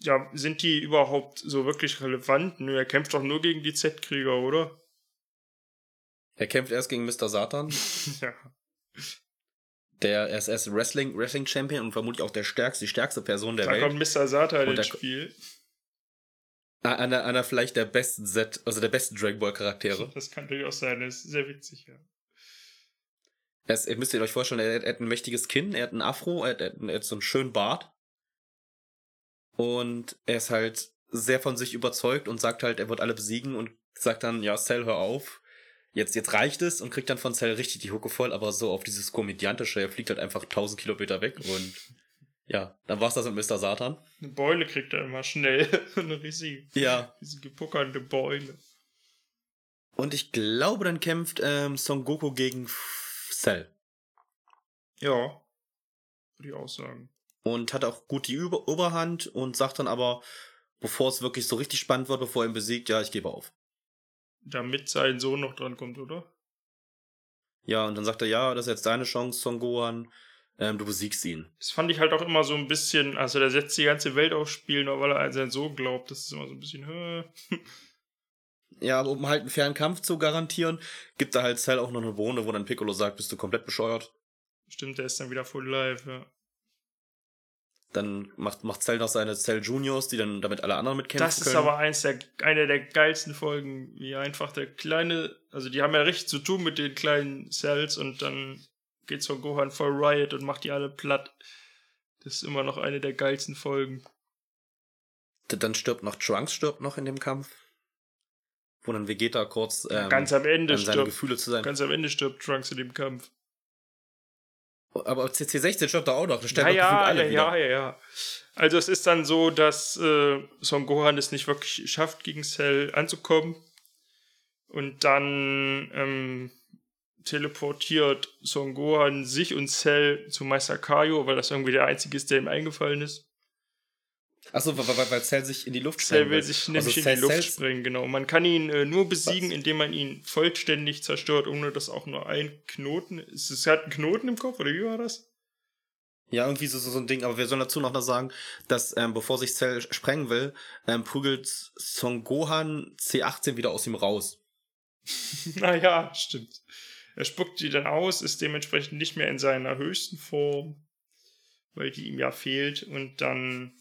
Ja, sind die überhaupt so wirklich relevant? Nö, er kämpft doch nur gegen die Z-Krieger, oder? Er kämpft erst gegen Mr. Satan, ja. der er ist erst Wrestling, Wrestling Champion und vermutlich auch der stärkste, die stärkste Person der Da Welt. kommt Mr. Satan ins Spiel. Einer, einer vielleicht der besten Z, also der besten Dragon Ball Charaktere. Das kann durchaus sein, das ist sehr witzig, ja. Ist, ihr müsst ihr euch vorstellen, er, er hat ein mächtiges Kinn, er hat einen Afro, er hat, er hat so einen schönen Bart. Und er ist halt sehr von sich überzeugt und sagt halt, er wird alle besiegen und sagt dann, ja, Cell, hör auf. Jetzt, jetzt reicht es und kriegt dann von Cell richtig die Hucke voll, aber so auf dieses komödiantische, er fliegt halt einfach 1000 Kilometer weg und ja, dann war's das mit Mr. Satan. Eine Beule kriegt er immer schnell. Eine riesige, Ja. riesige puckernde Beule. Und ich glaube, dann kämpft ähm, Son Goku gegen F- Cell. Ja. Würde ich auch sagen. und hat auch gut die Über Oberhand und sagt dann aber, bevor es wirklich so richtig spannend wird, bevor er ihn besiegt, ja, ich gebe auf. Damit sein Sohn noch dran kommt, oder? Ja, und dann sagt er, ja, das ist jetzt deine Chance, Son Gohan, ähm, du besiegst ihn. Das fand ich halt auch immer so ein bisschen, also der setzt die ganze Welt aufs Spiel, nur weil er an seinen Sohn glaubt. Das ist immer so ein bisschen, hä? Ja, aber um halt einen fairen Kampf zu garantieren, gibt er halt Cell auch noch eine Bohne, wo dann Piccolo sagt, bist du komplett bescheuert. Stimmt, der ist dann wieder full live, ja. Dann macht, macht Cell noch seine Cell Juniors, die dann damit alle anderen mitkämpfen Das ist können. aber eins der, eine der geilsten Folgen, wie einfach der kleine, also die haben ja richtig zu tun mit den kleinen Cells und dann geht's von Gohan voll Riot und macht die alle platt. Das ist immer noch eine der geilsten Folgen. dann stirbt noch Trunks, stirbt noch in dem Kampf. Wo dann Vegeta kurz ähm, Ganz am Ende stirbt, Gefühle zu sein. ganz am Ende stirbt Trunks in dem Kampf. Aber CC16 stirbt da auch noch. Das Ja, ja, alle ja, ja, ja. Also es ist dann so, dass äh, Son Gohan es nicht wirklich schafft, gegen Cell anzukommen. Und dann ähm, teleportiert Son Gohan sich und Cell zu Meister Kaio, weil das irgendwie der einzige ist, der ihm eingefallen ist. Achso, weil, weil, weil Cell sich in die Luft Cell sprengen will sich nämlich Also in die Cell- Luft Cell- sprengen, genau. Man kann ihn äh, nur besiegen, Was? indem man ihn vollständig zerstört, ohne dass auch nur ein Knoten. Ist es hat einen Knoten im Kopf, oder wie war das? Ja, irgendwie so, so, so ein Ding, aber wir sollen dazu noch mal sagen, dass ähm, bevor sich Cell sprengen will, ähm, prügelt Son Gohan C18 wieder aus ihm raus. naja, stimmt. Er spuckt die dann aus, ist dementsprechend nicht mehr in seiner höchsten Form, weil die ihm ja fehlt. Und dann,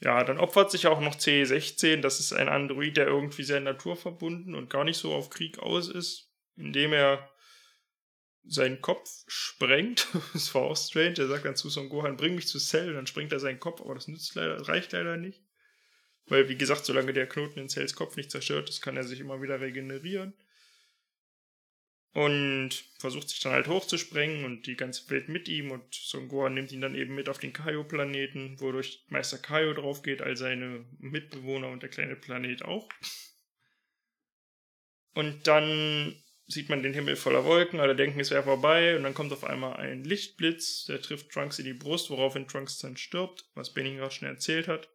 ja, dann opfert sich auch noch C16. Das ist ein Android, der irgendwie sehr naturverbunden und gar nicht so auf Krieg aus ist, indem er seinen Kopf sprengt. das war auch strange. Er sagt dann zu Son Gohan, bring mich zu Cell. Dann sprengt er seinen Kopf, aber das nützt leider, reicht leider nicht. Weil, wie gesagt, solange der Knoten in Cells Kopf nicht zerstört ist, kann er sich immer wieder regenerieren. Und versucht sich dann halt hochzusprengen und die ganze Welt mit ihm. Und Son Gohan nimmt ihn dann eben mit auf den Kaio-Planeten, wodurch Meister Kaio drauf geht, all seine Mitbewohner und der kleine Planet auch. Und dann sieht man den Himmel voller Wolken, alle denken, es wäre vorbei, und dann kommt auf einmal ein Lichtblitz, der trifft Trunks in die Brust, woraufhin Trunks dann stirbt, was Benny gerade schon erzählt hat.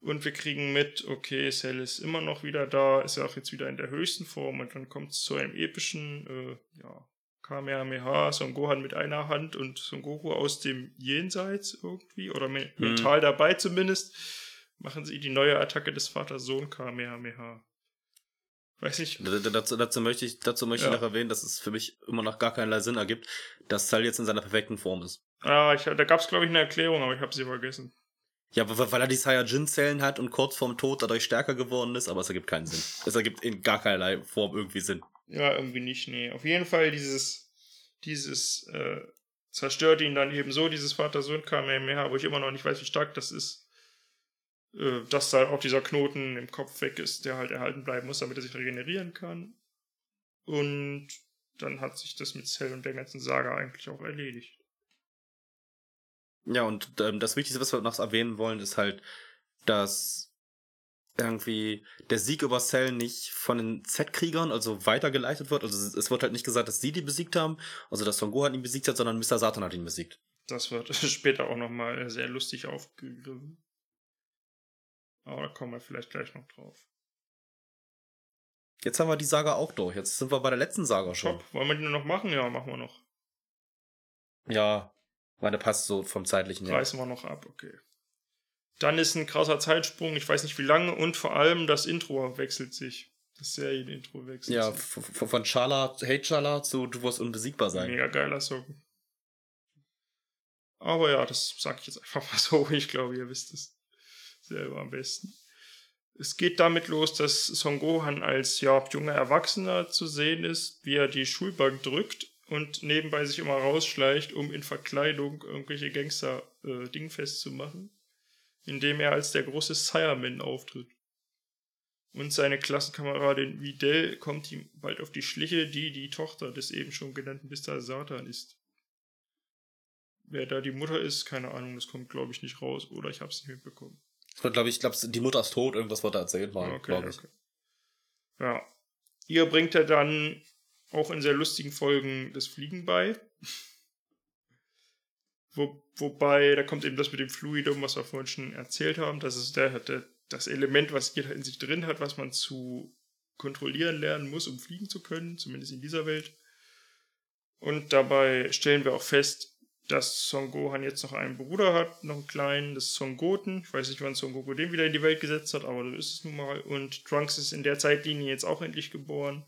Und wir kriegen mit, okay, Cell ist immer noch wieder da, ist ja auch jetzt wieder in der höchsten Form, und dann kommt es zu einem epischen, äh, ja, Kamehameha, Son Gohan mit einer Hand und Son Goku aus dem Jenseits irgendwie, oder me Hm. mental dabei zumindest, machen sie die neue Attacke des Vater-Sohn Kamehameha. Weiß d- Dazu, dazu möchte ich, dazu möchte Ja. ich noch erwähnen, dass es für mich immer noch gar keinerlei Sinn ergibt, dass Cell jetzt in seiner perfekten Form ist. Ah, ich, da gab es, glaube ich, eine Erklärung, aber ich habe sie vergessen. Ja, weil er die Saiyajin-Zellen hat und kurz vorm Tod dadurch stärker geworden ist, aber es ergibt keinen Sinn. Es ergibt in gar keinerlei Form irgendwie Sinn. Ja, irgendwie nicht, nee. Auf jeden Fall dieses, dieses, äh, zerstört ihn dann eben so, dieses Vater-Sohn-Kamehameha, wo ich immer noch nicht weiß, wie stark das ist. Äh, dass da auch dieser Knoten im Kopf weg ist, der halt erhalten bleiben muss, damit er sich regenerieren kann. Und dann hat sich das mit Cell und der ganzen Saga eigentlich auch erledigt. Ja, und ähm, das Wichtigste, was wir noch erwähnen wollen, ist halt, dass irgendwie der Sieg über Cell nicht von den Z-Kriegern, also weitergeleitet wird. Also es- wird halt nicht gesagt, dass sie die besiegt haben, also dass Son Gohan ihn besiegt hat, sondern Mr. Satan hat ihn besiegt. Das wird später auch nochmal sehr lustig aufgegriffen. Aber da kommen wir vielleicht gleich noch drauf. Jetzt haben wir die Saga auch durch. Jetzt sind wir bei der letzten Saga schon. Top. Wollen wir die nur noch machen? Ja, machen wir noch. Ja, weil der passt so vom zeitlichen her. Reißen wir noch ab, okay. Dann ist ein krasser Zeitsprung, ich weiß nicht wie lange, und vor allem das Intro wechselt sich. Das Serienintro wechselt Ja, sich. f- von Chala, Hey Chala zu Du wirst unbesiegbar sein. Mega geiler Song. Aber ja, das sag ich jetzt einfach mal so. Ich glaube, ihr wisst es selber am besten. Es geht damit los, dass Son Gohan als ja, junger Erwachsener zu sehen ist, wie er die Schulbank drückt und nebenbei sich immer rausschleicht, um in Verkleidung irgendwelche Gangster äh, dingfest zu machen, indem er als der große Sireman auftritt. Und seine Klassenkameradin Videl kommt ihm bald auf die Schliche, die die Tochter des eben schon genannten Mr. Satan ist. Wer da die Mutter ist, keine Ahnung, das kommt, glaube ich, nicht raus. Oder ich habe es nicht mitbekommen. Wird, glaube ich, glaub, die Mutter ist tot, irgendwas wird da erzählt mal, okay, glaube ich. okay. Ja. Ihr bringt er dann auch in sehr lustigen Folgen das Fliegen bei. Wo, wobei, da kommt eben das mit dem Fluidum, was wir vorhin schon erzählt haben. Das ist der, der, das Element, was jeder in sich drin hat, was man zu kontrollieren lernen muss, um fliegen zu können, zumindest in dieser Welt. Und dabei stellen wir auch fest, dass Son Gohan jetzt noch einen Bruder hat, noch einen kleinen, das ist Son Goten. Ich weiß nicht, wann Son Goku den wieder in die Welt gesetzt hat, aber so ist es nun mal. Und Trunks ist in der Zeitlinie jetzt auch endlich geboren,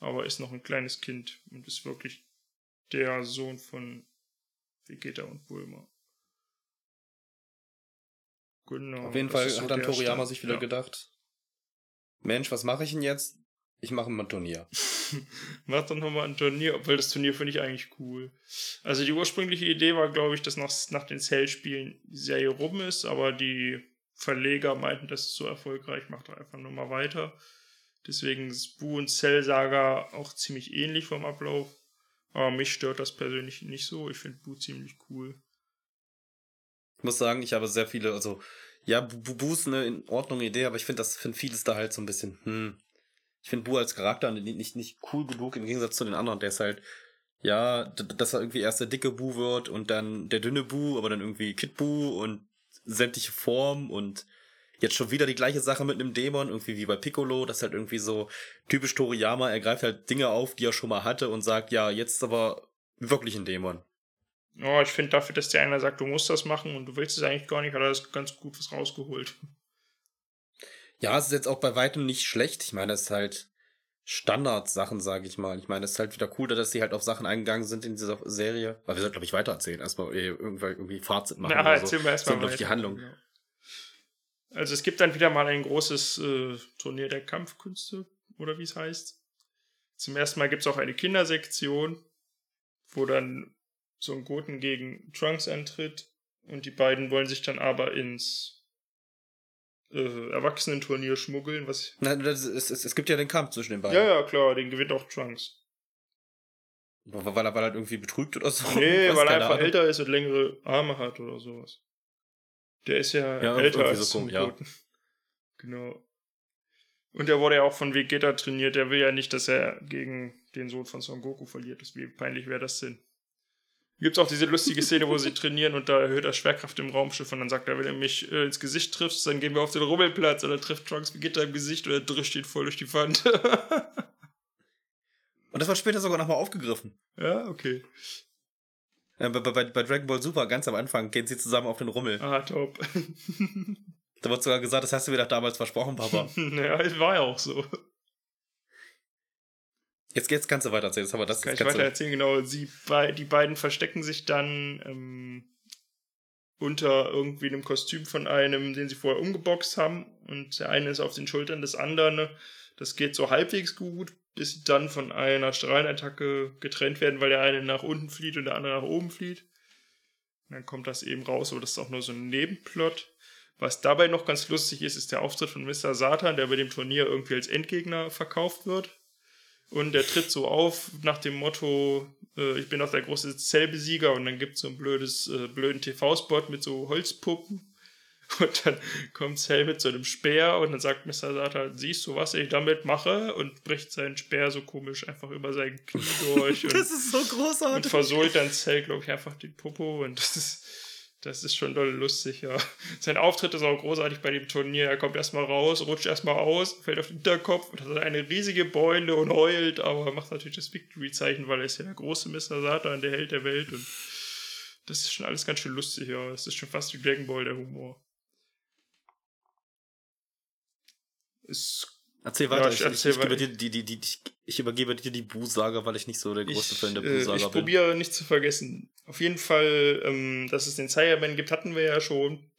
aber ist noch ein kleines Kind und ist wirklich der Sohn von Vegeta und Bulma. Genau. Auf jeden Fall so hat dann Toriyama Stand. sich wieder Ja. gedacht, Mensch, was mache ich denn jetzt? Ich mache mal ein Turnier. Mach doch nochmal ein Turnier, obwohl das Turnier finde ich eigentlich cool. Also die ursprüngliche Idee war, glaube ich, dass nach, nach den Cell-Spielen die Serie rum ist, aber die Verleger meinten, das ist so erfolgreich, macht doch einfach nur mal weiter. Deswegen ist Bu und Cell-Saga auch ziemlich ähnlich vom Ablauf. Aber mich stört das persönlich nicht so. Ich finde Bu ziemlich cool. Ich muss sagen, ich habe sehr viele, also, ja, Bu- ist eine in Ordnung Idee, aber ich finde das, finde vieles da halt so ein bisschen, hm. Ich finde Bu als Charakter nicht, nicht, nicht cool genug im Gegensatz zu den anderen. Der ist halt, ja, dass er irgendwie erst der dicke Bu wird und dann der dünne Bu, aber dann irgendwie Kid Bu und sämtliche Formen und jetzt schon wieder die gleiche Sache mit einem Dämon, irgendwie wie bei Piccolo, das ist halt irgendwie so typisch Toriyama, er greift halt Dinge auf, die er schon mal hatte und sagt, ja, jetzt aber wirklich ein Dämon. Oh, ich finde dafür, dass der einer sagt, du musst das machen und du willst es eigentlich gar nicht, hat er das ganz gut was rausgeholt. Ja, es ist jetzt auch bei weitem nicht schlecht. Ich meine, es ist halt Standardsachen, sage ich mal. Ich meine, es ist halt wieder cool, dass sie halt auf Sachen eingegangen sind in dieser Serie. Weil wir sollten, glaube ich, weitererzählen. Erstmal irgendwie, irgendwie Fazit machen. Na, oder erzählen so. wir erstmal So, glaub ich, die. Handlung. Genau. Also es gibt dann wieder mal ein großes äh, Turnier der Kampfkünste, oder wie es heißt. Zum ersten Mal gibt es auch eine Kindersektion, wo dann Son Goten gegen Trunks antritt und die beiden wollen sich dann aber ins äh, Erwachsenenturnier schmuggeln, was Nein, das ist, es, es gibt ja den Kampf zwischen den beiden. ja, ja, klar, den gewinnt auch Trunks. Weil er, weil er halt irgendwie betrügt oder so. Nee, weil er einfach Ahnung. älter ist und längere Arme hat oder sowas. Der ist ja, Ja, älter als so, ja. Genau. Und er wurde ja auch von Vegeta trainiert. Der will ja nicht, dass er gegen den Sohn von Son Goku verliert. Wie peinlich wäre das denn? Gibt auch diese lustige Szene, wo sie trainieren und da erhöht er Schwerkraft im Raumschiff und dann sagt er, wenn du mich äh, ins Gesicht triffst, dann gehen wir auf den Rummelplatz und dann trifft Trunks Vegeta im Gesicht und er drischt ihn voll durch die Wand. Und das wird später sogar nochmal aufgegriffen. ja, okay. Äh, bei, bei, bei Dragon Ball Super, ganz am Anfang, gehen sie zusammen auf den Rummel. Ah, top. Da wird sogar gesagt, das hast du mir doch damals versprochen, Papa. naja, es war ja auch so. Jetzt, jetzt kannst du weiter erzählen. Das, aber das, Kann ich weiter erzählen, genau. Sie, bei, die beiden verstecken sich dann ähm, unter irgendwie einem Kostüm von einem, den sie vorher umgeboxt haben. Und der eine ist auf den Schultern des anderen. Das geht so halbwegs gut, bis sie dann von einer Strahlenattacke getrennt werden, weil der eine nach unten flieht und der andere nach oben flieht. Und dann kommt das eben raus, aber das ist auch nur so ein Nebenplot. Was dabei noch ganz lustig ist, ist der Auftritt von Mr. Satan, der bei dem Turnier irgendwie als Endgegner verkauft wird. Und der tritt so auf nach dem Motto, äh, ich bin auch der große Zellbesieger und dann gibt es so einen blödes, äh, blöden TV-Spot mit so Holzpuppen. Und dann kommt Cell mit so einem Speer und dann sagt Mr. Satan, siehst du, was ich damit mache? Und bricht seinen Speer so komisch einfach über sein Knie durch und, das ist so und großartig. versohlt dann Cell, glaube ich, einfach den Popo und das ist, das ist schon doll lustig, ja. Sein Auftritt ist auch großartig bei dem Turnier. Er kommt erstmal raus, rutscht erstmal aus, fällt auf den Hinterkopf und hat eine riesige Beule und heult, aber macht natürlich das Victory-Zeichen, weil er ist ja der große Mr. Satan, der Held der Welt und das ist schon alles ganz schön lustig, ja. Das ist schon fast wie Dragon Ball, der Humor. Ist Erzähl Ja, weiter. ich ich, erzähl ich, ich, gebe dir die, die, die, ich übergebe dir die Busager, weil ich nicht so der ich, Fan der äh, Busager ich bin. probiere nicht zu vergessen. Auf jeden Fall, ähm, dass es den Cyberman gibt, hatten wir ja schon.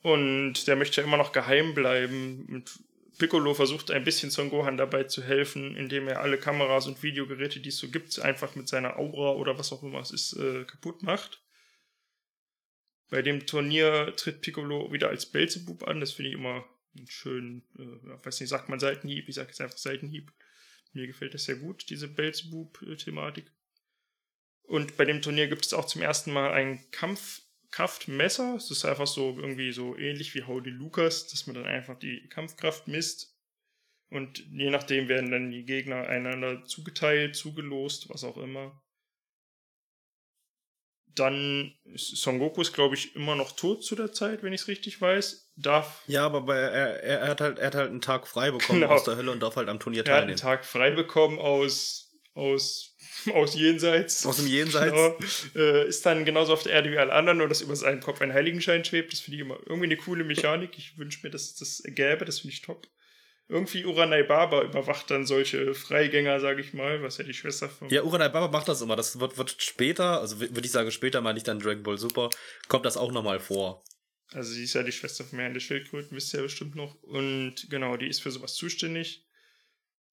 Und der möchte ja immer noch geheim bleiben. Und Piccolo versucht ein bisschen Son Gohan dabei zu helfen, indem er alle Kameras und Videogeräte, die es so gibt, einfach mit seiner Aura oder was auch immer es ist, äh, kaputt macht. Bei dem Turnier tritt Piccolo wieder als Belzebub an. Das finde ich immer einen schönen, äh, weiß nicht, sagt man Seitenhieb? Ich sage jetzt einfach Seitenhieb. Mir gefällt das sehr gut, diese Belzebub-Thematik. Und bei dem Turnier gibt es auch zum ersten Mal ein Kampfkraftmesser. Es ist einfach so irgendwie so ähnlich wie Howdy Lucas, dass man dann einfach die Kampfkraft misst. Und je nachdem werden dann die Gegner einander zugeteilt, zugelost, was auch immer. Dann ist Son Goku ist, glaube ich, immer noch tot zu der Zeit, wenn ich es richtig weiß. Darf Ja, aber bei, er, er, er, hat halt, er hat halt einen Tag frei bekommen Genau. aus der Hölle und darf halt am Turnier er hat einen teilnehmen. Tag frei bekommen aus, aus, aus Jenseits. Aus dem Jenseits. Genau. Äh, ist dann genauso auf der Erde wie alle anderen, nur dass über seinem Kopf ein Heiligenschein schwebt. Das finde ich immer irgendwie eine coole Mechanik. Ich wünsche mir, dass es das gäbe. Das finde ich top. Irgendwie Uranai Baba überwacht dann solche Freigänger, sage ich mal, was ja die Schwester von. Ja, Uranai Baba macht das immer. Das wird, wird später, also würde ich sagen später, meine ich dann Dragon Ball Super, kommt das auch nochmal vor. Also sie ist ja die Schwester von Herrn der Schildkröten, wisst ihr ja bestimmt noch. Und genau, die ist für sowas zuständig.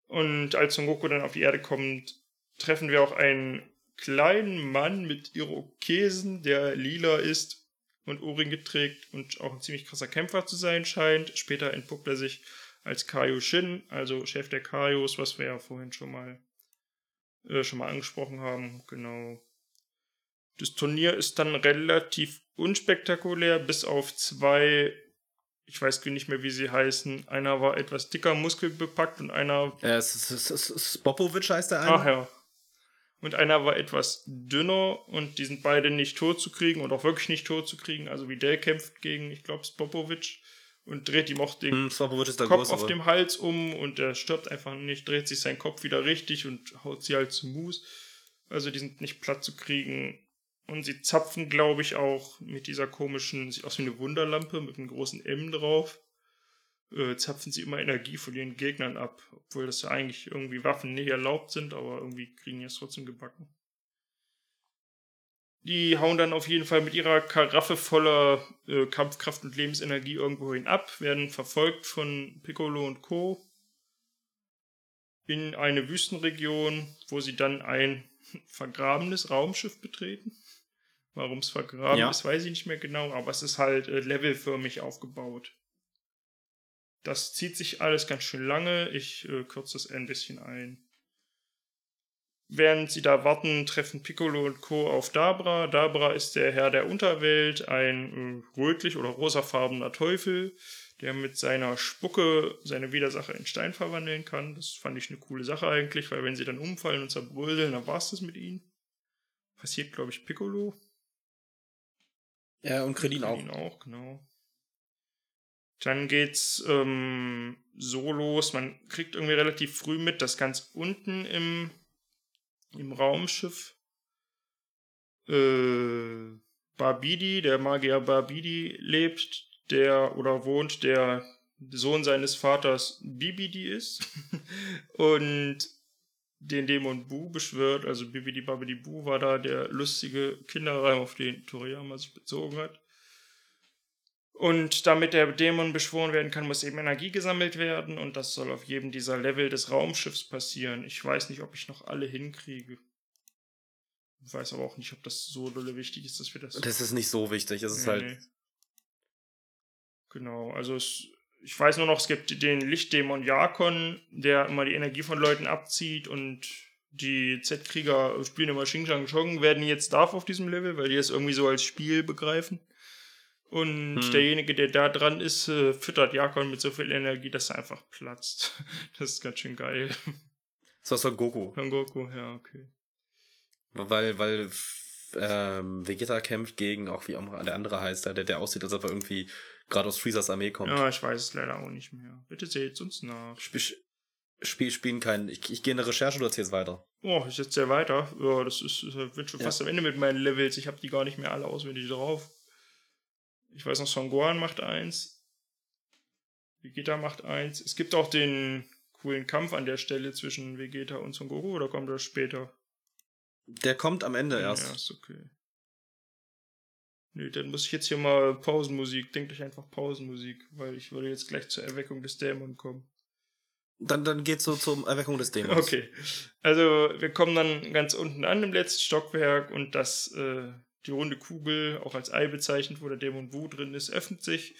Und als Son Goku dann auf die Erde kommt, treffen wir auch einen kleinen Mann mit Irokesen, der lila ist und Ohrringe trägt und auch ein ziemlich krasser Kämpfer zu sein scheint. Später entpuppt er sich als Kaioshin, also Chef der Kaios, was wir ja vorhin schon mal, äh, schon mal angesprochen haben. Genau. Das Turnier ist dann relativ unspektakulär, bis auf zwei, ich weiß nicht mehr, wie sie heißen. Einer war etwas dicker muskelbepackt und einer Äh, S- S- S- S- Spopovic heißt der eine. Ach ja. und einer war etwas dünner und die sind beide nicht tot zu kriegen und auch wirklich nicht tot zu kriegen. Also wie der kämpft gegen, ich glaube, Spopovic und dreht ihm auch den Hm, ist Kopf Größere. auf dem Hals um und er stirbt einfach nicht, dreht sich sein Kopf wieder richtig und haut sie halt zu Mus. Also die sind nicht platt zu kriegen. Und sie zapfen, glaube ich, auch mit dieser komischen, sieht aus wie eine Wunderlampe mit einem großen M drauf. Äh, zapfen sie immer Energie von ihren Gegnern ab, obwohl das ja eigentlich irgendwie Waffen nicht erlaubt sind, aber irgendwie kriegen die es trotzdem gebacken. Die hauen dann auf jeden Fall mit ihrer Karaffe voller äh, Kampfkraft und Lebensenergie irgendwohin ab, werden verfolgt von Piccolo und Co. in eine Wüstenregion, wo sie dann ein vergrabenes Raumschiff betreten. Warum es vergraben Ja. ist, weiß ich nicht mehr genau, aber es ist halt äh, levelförmig aufgebaut. Das zieht sich alles ganz schön lange. Ich äh, kürze es ein bisschen ein. Während sie da warten, treffen Piccolo und Co. auf Dabra. Dabra ist der Herr der Unterwelt, ein äh, rötlich- oder rosafarbener Teufel, der mit seiner Spucke seine Widersacher in Stein verwandeln kann. Das fand ich eine coole Sache eigentlich, weil wenn sie dann umfallen und zerbröseln, dann war es das mit ihnen. Passiert, glaube ich, Piccolo. Ja, und Kredin auch. Ihn auch, genau. Dann geht's ähm, so los. Man kriegt irgendwie relativ früh mit, dass ganz unten im, im Raumschiff äh, Barbidi, der Magier Barbidi, lebt, der oder wohnt, der Sohn seines Vaters Bibidi ist und den Dämon Bu beschwört. Also Bibidi Babidi Bu war da der lustige Kinderreim, auf den Toriyama sich bezogen hat. Und damit der Dämon beschworen werden kann, muss eben Energie gesammelt werden und das soll auf jedem dieser Level des Raumschiffs passieren. Ich weiß nicht, ob ich noch alle hinkriege. Ich weiß aber auch nicht, ob das so dolle wichtig ist, dass wir das. Das ist nicht so wichtig. Es ist Nee, halt. nee. Genau, also es, ich weiß nur noch, es gibt den Lichtdämon Jakon, der immer die Energie von Leuten abzieht und die Z-Krieger spielen immer Xing Shang Chong, werden jetzt darf auf diesem Level, weil die das irgendwie so als Spiel begreifen. Und Hm. derjenige, der da dran ist, äh, füttert Jakon mit so viel Energie, dass er einfach platzt. Das ist ganz schön geil. Das war Son Goku. Son Goku, ja, okay. Weil, weil ähm, Vegeta kämpft gegen, auch wie auch der andere heißt, der, der aussieht, als ob er irgendwie gerade aus Freezers Armee kommt. Ja, ich weiß es leider auch nicht mehr. Bitte seht uns nach. Spiel, Spiel spielen keinen. Ich, ich gehe in eine Recherche, du erzählst weiter. Oh, ich jetzt sehr weiter. Ja, das ist, ich bin schon Ja. fast am Ende mit meinen Levels. Ich habe die gar nicht mehr alle auswendig drauf. Ich weiß noch, Son Gohan macht eins. Vegeta macht eins. Es gibt auch den coolen Kampf an der Stelle zwischen Vegeta und Son Goku, oder kommt das später? Der kommt am Ende erst. Erst, okay. Nö, dann muss ich jetzt hier mal Pausenmusik. Denkt euch einfach Pausenmusik, weil ich würde jetzt gleich zur Erweckung des Dämon kommen. Dann, dann geht's so zur Erweckung des Dämons. Okay. Also wir kommen dann ganz unten an im letzten Stockwerk und das, äh, die runde Kugel, auch als Ei bezeichnet, wo der Dämon Wu drin ist, öffnet sich.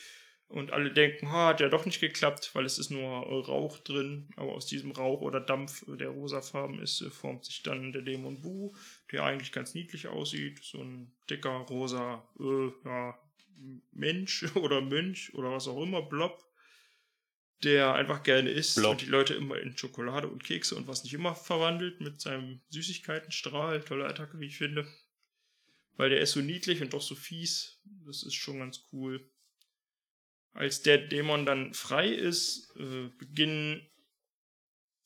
Und alle denken, ha, hat ja doch nicht geklappt, weil es ist nur Rauch drin. Aber aus diesem Rauch oder Dampf, der rosafarben ist, äh, formt sich dann der Dämon Bu, der eigentlich ganz niedlich aussieht. So ein dicker, rosa, äh, ja, Mensch oder Mönch oder was auch immer, Blob der einfach gerne isst Blob. und die Leute immer in Schokolade und Kekse und was nicht immer verwandelt mit seinem Süßigkeitenstrahl. Tolle Attacke, wie ich finde. Weil der ist so niedlich und doch so fies. Das ist schon ganz cool. Als der Dämon dann frei ist, äh, beginnen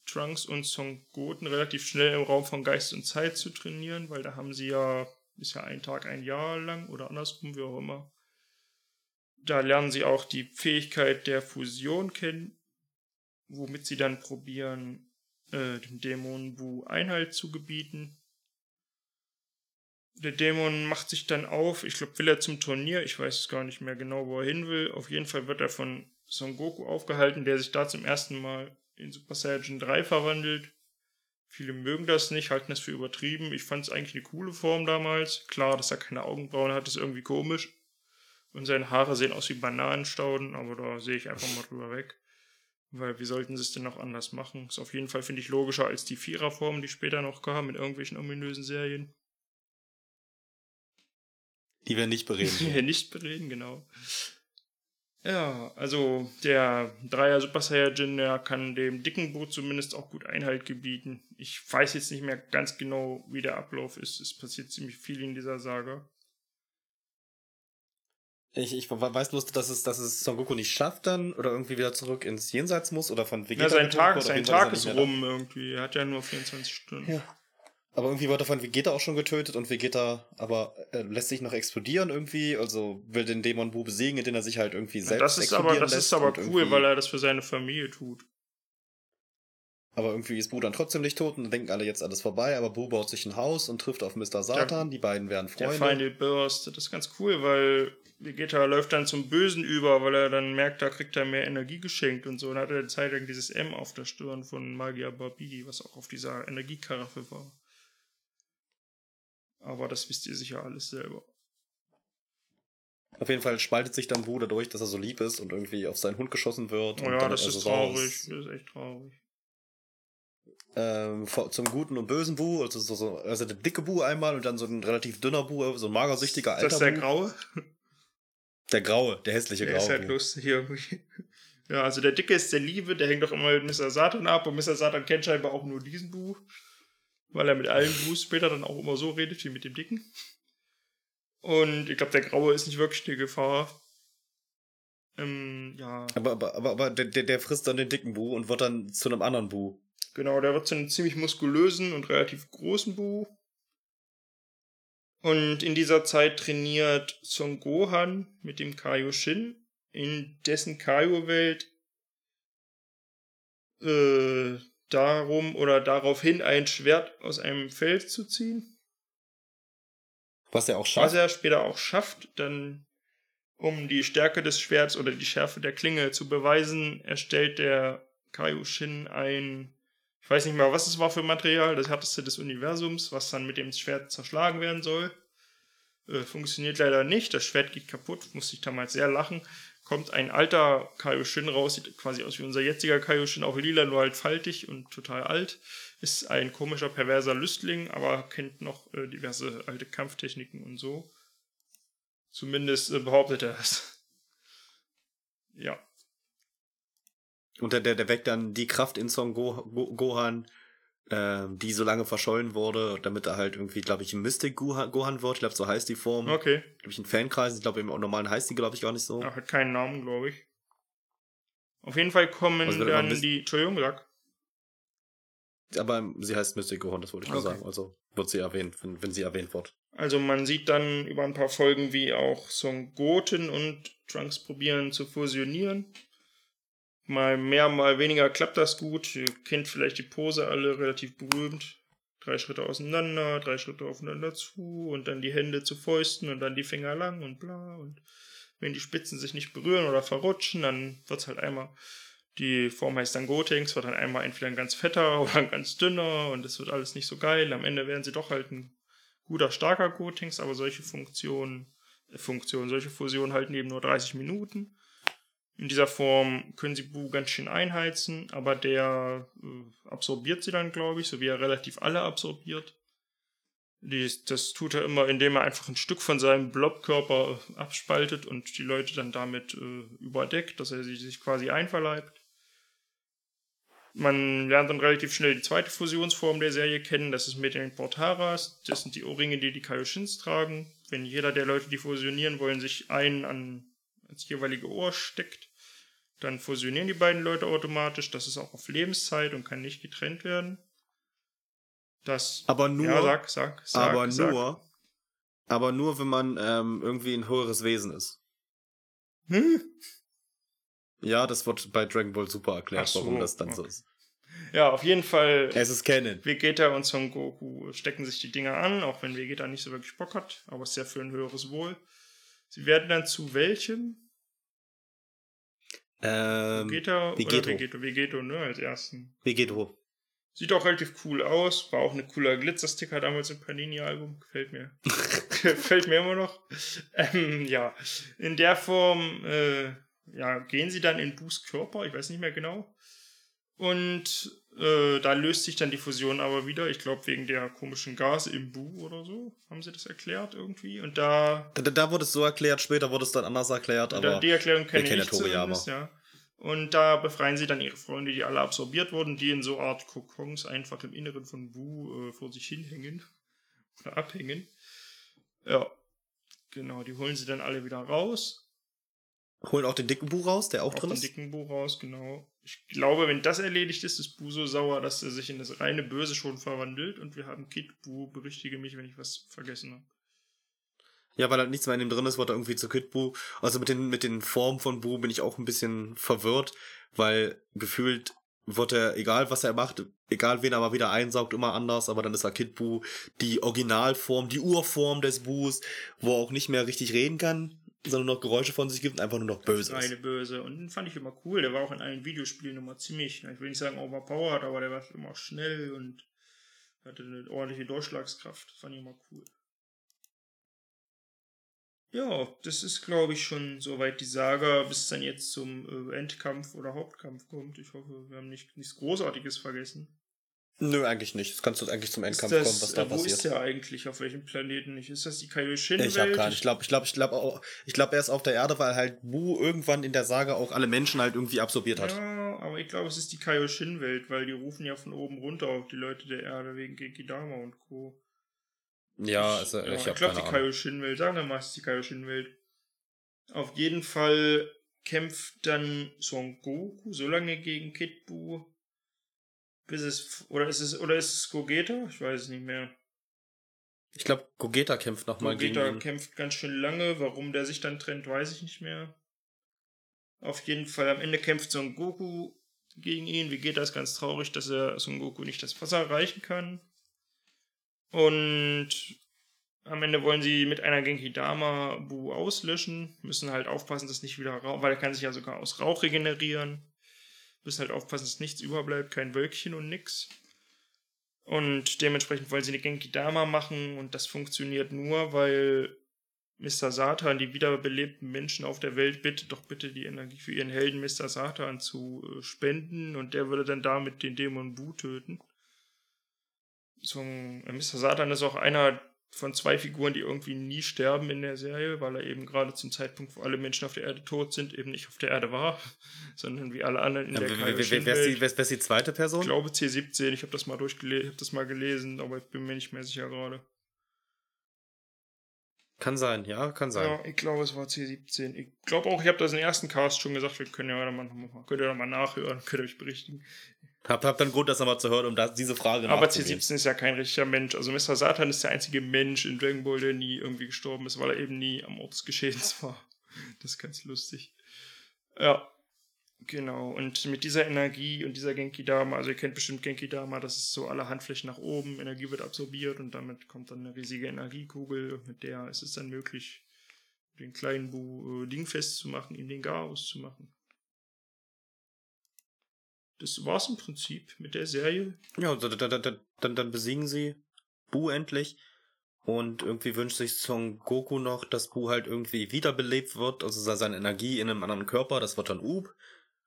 Trunks und Son Goten relativ schnell im Raum von Geist und Zeit zu trainieren, weil da haben sie ja, ist ja ein Tag ein Jahr lang oder andersrum, wie auch immer. Da lernen sie auch die Fähigkeit der Fusion kennen, womit sie dann probieren, äh, dem Dämon Wu Einhalt zu gebieten. Der Dämon macht sich dann auf, ich glaube, will er zum Turnier, ich weiß es gar nicht mehr genau, wo er hin will. Auf jeden Fall wird er von Son Goku aufgehalten, der sich da zum ersten Mal in Super Saiyan 3 verwandelt. Viele mögen das nicht, halten das für übertrieben. Ich fand es eigentlich eine coole Form damals. Klar, dass er keine Augenbrauen hat, ist irgendwie komisch. Und seine Haare sehen aus wie Bananenstauden, aber da sehe ich einfach mal drüber weg. Weil wie sollten sie es denn noch anders machen? Ist auf jeden Fall, finde ich, logischer als die Viererform, die später noch kam in irgendwelchen ominösen Serien. Die wir nicht bereden. Die wir nicht bereden, genau. Ja, also der Dreier Super Saiyajin, der kann dem dicken Boot zumindest auch gut Einhalt gebieten. Ich weiß jetzt nicht mehr ganz genau, wie der Ablauf ist. Es passiert ziemlich viel in dieser Saga. Ich, ich weiß bloß, dass es, dass es Son Goku nicht schafft dann oder irgendwie wieder zurück ins Jenseits muss oder von Vegeta. Ja, sein Tag, sein Tag ist rum irgendwie. Er hat ja nur 24 Stunden. Ja. Aber irgendwie wird er von Vegeta auch schon getötet und Vegeta aber äh, lässt sich noch explodieren irgendwie, also will den Dämon Bu besiegen, indem er sich halt irgendwie selbst ja, das ist aber Das ist aber cool, weil er das für seine Familie tut. Aber irgendwie ist Bu dann trotzdem nicht tot und dann denken alle jetzt alles vorbei, aber Bu baut sich ein Haus und trifft auf Mr. Satan, der, die beiden werden Freunde. Der Final Burst, das ist ganz cool, weil Vegeta läuft dann zum Bösen über, weil er dann merkt, da kriegt er mehr Energie geschenkt und so. Und hat er eine Zeit lang dieses M auf der Stirn von Magia Barbie, was auch auf dieser Energiekaraffe war. Aber das wisst ihr sicher alles selber. Auf jeden Fall spaltet sich dann Bu dadurch, dass er so lieb ist und irgendwie auf seinen Hund geschossen wird. Oh ja, das ist traurig. Das ist echt traurig. Ähm, zum guten und bösen Bu, also, so, so, also der dicke Bu einmal und dann so ein relativ dünner Bu, so ein magersüchtiger alter Das ist der Bu. graue? Der graue, der hässliche der graue. Der ist halt lustig irgendwie. Ja, also der dicke ist der Liebe, der hängt doch immer mit Mr. Satan ab und Mr. Satan kennt scheinbar auch nur diesen Bu weil er mit allen Blues später dann auch immer so redet wie mit dem Dicken. Und ich glaube, der Graue ist nicht wirklich eine Gefahr. Ähm, ja. Aber, aber, aber, aber der, der frisst dann den dicken Bu und wird dann zu einem anderen Bu. Genau, der wird zu einem ziemlich muskulösen und relativ großen Bu. Und in dieser Zeit trainiert Son Gohan mit dem Kaioshin, in dessen Kaio-Welt äh, darum oder daraufhin ein Schwert aus einem Feld zu ziehen. Was er auch schafft. Was er später auch schafft, dann um die Stärke des Schwerts oder die Schärfe der Klinge zu beweisen, erstellt der Kaioshin ein, ich weiß nicht mal, was es war für Material, das härteste des Universums, was dann mit dem Schwert zerschlagen werden soll. Äh, funktioniert leider nicht, das Schwert geht kaputt, musste ich damals sehr lachen kommt ein alter Kaioshin raus, sieht quasi aus wie unser jetziger Kaioshin, auch lila, nur halt faltig und total alt. Ist ein komischer, perverser Lüstling, aber kennt noch äh, diverse alte Kampftechniken und so. Zumindest äh, behauptet er es. ja. Und der, der, weckt dann die Kraft in Son Go Go Gohan, äh, die so lange verschollen wurde, damit er halt irgendwie, glaube ich, Mystic Gohan wird. Ich glaube, so heißt die Form. Okay. Glaube ich, in Fankreisen. Ich glaube, im normalen heißt die, glaube ich, gar nicht so. Er hat keinen Namen, glaube ich. Auf jeden Fall kommen also, dann die. Entschuldigung, sag. Aber sie heißt Mystic Gohan, das wollte ich nur okay. sagen. Also wird sie erwähnt, wenn, wenn sie erwähnt wird. Also man sieht dann über ein paar Folgen, wie auch Son Goten und Trunks probieren zu fusionieren. Mal mehr, mal weniger klappt das gut. Ihr kennt vielleicht die Pose alle relativ berühmt. Drei Schritte auseinander, drei Schritte aufeinander zu und dann die Hände zu Fäusten und dann die Finger lang und bla. Und wenn die Spitzen sich nicht berühren oder verrutschen, dann wird es halt einmal, die Form heißt dann Gotenks, wird dann einmal entweder ein ganz fetter oder ein ganz dünner und es wird alles nicht so geil. Am Ende werden sie doch halt ein guter, starker Gotenks, aber solche Funktionen, äh, Funktionen, solche Fusionen halten eben nur 30 Minuten. In dieser Form können sie Bu ganz schön einheizen, aber der äh, absorbiert sie dann, glaube ich, so wie er relativ alle absorbiert. Dies, das tut er immer, indem er einfach ein Stück von seinem Blobkörper äh, abspaltet und die Leute dann damit äh, überdeckt, dass er sie sich quasi einverleibt. Man lernt dann relativ schnell die zweite Fusionsform der Serie kennen, das ist mit den Portaras. Das sind die Ohrringe, die die Kaioshins tragen. Wenn jeder der Leute, die fusionieren wollen, sich einen an ins jeweilige Ohr steckt, dann fusionieren die beiden Leute automatisch. Das ist auch auf Lebenszeit und kann nicht getrennt werden. Das. Aber nur. Ja, sag, sag, sag, aber sag. nur. Aber nur, wenn man ähm, irgendwie ein höheres Wesen ist. Hm? Ja, das wird bei Dragon Ball super erklärt, so, warum das dann okay. so ist. Ja, auf jeden Fall. Es ist Canon. Vegeta und Son Goku stecken sich die Dinger an, auch wenn Vegeta nicht so wirklich Bock hat, aber es ist ja für ein höheres Wohl. Sie werden dann zu welchem? Ähm, Vegeta Vegeto. oder Vegeto? Vegeto, ne, als ersten. Vegeto. Sieht auch relativ cool aus. War auch eine cooler Glitzersticker damals im Panini-Album. Gefällt mir. Gefällt mir immer noch. Ähm, ja, in der Form äh, ja, gehen sie dann in Boos Körper. Ich weiß nicht mehr genau. Und Äh, da löst sich dann die Fusion aber wieder. Ich glaube, wegen der komischen Gase im Bu oder so. Haben sie das erklärt irgendwie? Und da. Da, da wurde es so erklärt, später wurde es dann anders erklärt, aber. die Erklärung kenne ich nicht zumindest, ja. Und da befreien sie dann ihre Freunde, die alle absorbiert wurden, die in so Art Kokons einfach im Inneren von Bu äh, vor sich hinhängen. Oder abhängen. Ja. Genau, die holen sie dann alle wieder raus. Holen auch den dicken Buch raus, der auch Aus drin dem ist. dicken Bu raus, genau. Ich glaube, wenn das erledigt ist, ist Bu so sauer, dass er sich in das reine Böse schon verwandelt. Und wir haben Kid Bu, berichtige mich, wenn ich was vergessen habe. Ja, weil halt nichts mehr in dem drin ist, wird er irgendwie zu Kid Buu. Also mit den, mit den Formen von Buu bin ich auch ein bisschen verwirrt, weil gefühlt wird er, egal was er macht, egal wen er mal wieder einsaugt, immer anders, aber dann ist er Kid Buu die Originalform, die Urform des Buus, wo er auch nicht mehr richtig reden kann, sondern noch Geräusche von sich gibt und einfach nur noch böse ist. Böse. Und den fand ich immer cool. Der war auch in allen Videospielen immer ziemlich, ich will nicht sagen overpowered, aber der war immer schnell und hatte eine ordentliche Durchschlagskraft. Das fand ich immer cool. Ja, das ist, glaube ich, schon soweit die Saga, bis es dann jetzt zum äh, Endkampf oder Hauptkampf kommt. Ich hoffe, wir haben nicht, nichts Großartiges vergessen. Nö, eigentlich nicht. Es kannst du eigentlich zum Endkampf das, kommen, was da äh, wo ist passiert. der eigentlich? Auf welchem Planeten nicht? Ist das die Kaioshin-Welt? Ich habe keinen. Ich glaube, ich glaube, ich glaube auch, ich glaube, er ist auf der Erde, weil halt Bu irgendwann in der Saga auch alle Menschen halt irgendwie absorbiert hat. Ja, aber ich glaube, es ist die Kaioshin-Welt, weil die rufen ja von oben runter auf die Leute der Erde wegen Genkidama und Co. Ja, also, Ja, ich ich glaube, die. Kaioshin-Welt. Sagen wir mal, es ist die Kaioshin-Welt. Auf jeden Fall kämpft dann Son Goku so lange gegen Kid Buu, bis es, oder ist es, oder ist es Gogeta? Ich weiß es nicht mehr. Ich glaube, Gogeta kämpft nochmal gegen Gogeta kämpft ganz schön lange. Warum der sich dann trennt, weiß ich nicht mehr. Auf jeden Fall, am Ende kämpft Son Goku gegen ihn. Vegeta ist ganz traurig, dass er Son Goku nicht das Wasser erreichen kann. Und am Ende wollen sie mit einer Genki-Dama Bu auslöschen. Müssen halt aufpassen, dass nicht wieder Rauch, weil er kann sich ja sogar aus Rauch regenerieren. Müssen halt aufpassen, dass nichts überbleibt, kein Wölkchen und nix. Und dementsprechend wollen sie eine Genki-Dama machen und das funktioniert nur, weil Mr. Satan die wiederbelebten Menschen auf der Welt bittet, doch bitte die Energie für ihren Helden Mr. Satan zu äh, spenden und der würde dann damit den Dämon Bu töten. So, äh, Mr. Satan ist auch einer von zwei Figuren, die irgendwie nie sterben in der Serie, weil er eben gerade zum Zeitpunkt, wo alle Menschen auf der Erde tot sind, eben nicht auf der Erde war, sondern wie alle anderen in Ja, der wer, wer, wer, wer, ist die, wer, wer ist die zweite Person? Ich glaube C17, ich habe das mal durchgelesen, habe das mal gelesen, aber ich bin mir nicht mehr sicher gerade. Kann sein, ja, kann sein. Ja, ich glaube, es war C17. Ich glaube auch, ich habe das im ersten Cast schon gesagt, wir können ja mal, noch mal, könnt ihr mal nachhören, könnt ihr euch berichtigen. Hab, hab dann Grund, das nochmal zu hören, um da, diese Frage Aber nachzugehen. C17 ist ja kein richtiger Mensch. Also Mr. Satan ist der einzige Mensch in Dragon Ball, der nie irgendwie gestorben ist, weil er eben nie am Ort des Geschehens war. Das ist ganz lustig. Ja. Genau. Und mit dieser Energie und dieser Genki-Dama, also ihr kennt bestimmt Genki-Dama, das ist so alle Handflächen nach oben, Energie wird absorbiert und damit kommt dann eine riesige Energiekugel mit der ist es dann möglich, den kleinen Bu äh, dingfest zu machen, ihm den Garaus zu machen. Das war's im Prinzip mit der Serie. Ja, da- da- da- da- dann, dann besiegen sie Bu endlich. Und irgendwie wünscht sich Son Goku noch, dass Bu halt irgendwie wiederbelebt wird, also se- seine Energie in einem anderen Körper, das wird dann Ub,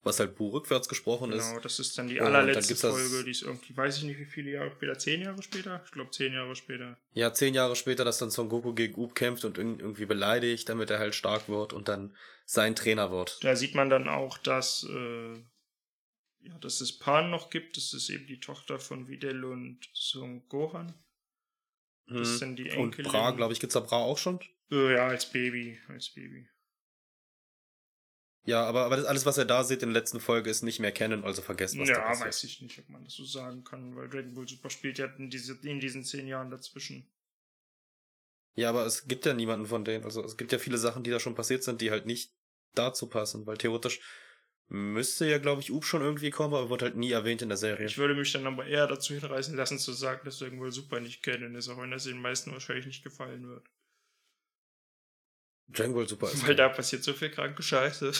was halt Bu rückwärts gesprochen ist. Genau, das ist dann die dann allerletzte das- Folge, die ist irgendwie, weiß ich nicht, wie viele Jahre später, zehn Jahre später? Ich glaube, zehn Jahre später. Ja, zehn Jahre später, dass dann Son Goku gegen Ub kämpft und irg- irgendwie beleidigt, damit er halt stark wird und dann sein Trainer wird. Da sieht man dann auch, dass, äh, ja, dass es Pan noch gibt. Das ist eben die Tochter von Videl und Son Gohan. Das ist dann die Hm. Und. Bra, glaube ich, gibt's da Bra auch schon? Äh, ja, als Baby, als Baby. Ja, aber, aber das alles, was er da sieht in der letzten Folge, ist nicht mehr kennen, also vergesst, was da Ja, weiß ich nicht, ob man das so sagen kann, weil Dragon Ball Super spielt ja in, diese, in diesen zehn Jahren dazwischen. Ja, aber es gibt ja niemanden von denen. Also es gibt ja viele Sachen, die da schon passiert sind, die halt nicht dazu passen, weil theoretisch müsste ja, glaube ich, Ub schon irgendwie kommen, aber wird halt nie erwähnt in der Serie. Ich würde mich dann aber eher dazu hinreißen lassen, zu sagen, dass Dragon Ball Super nicht kennen ist, auch wenn das den meisten wahrscheinlich nicht gefallen wird. Dragon Ball Super ist. Weil da passiert so viel kranke Scheiße.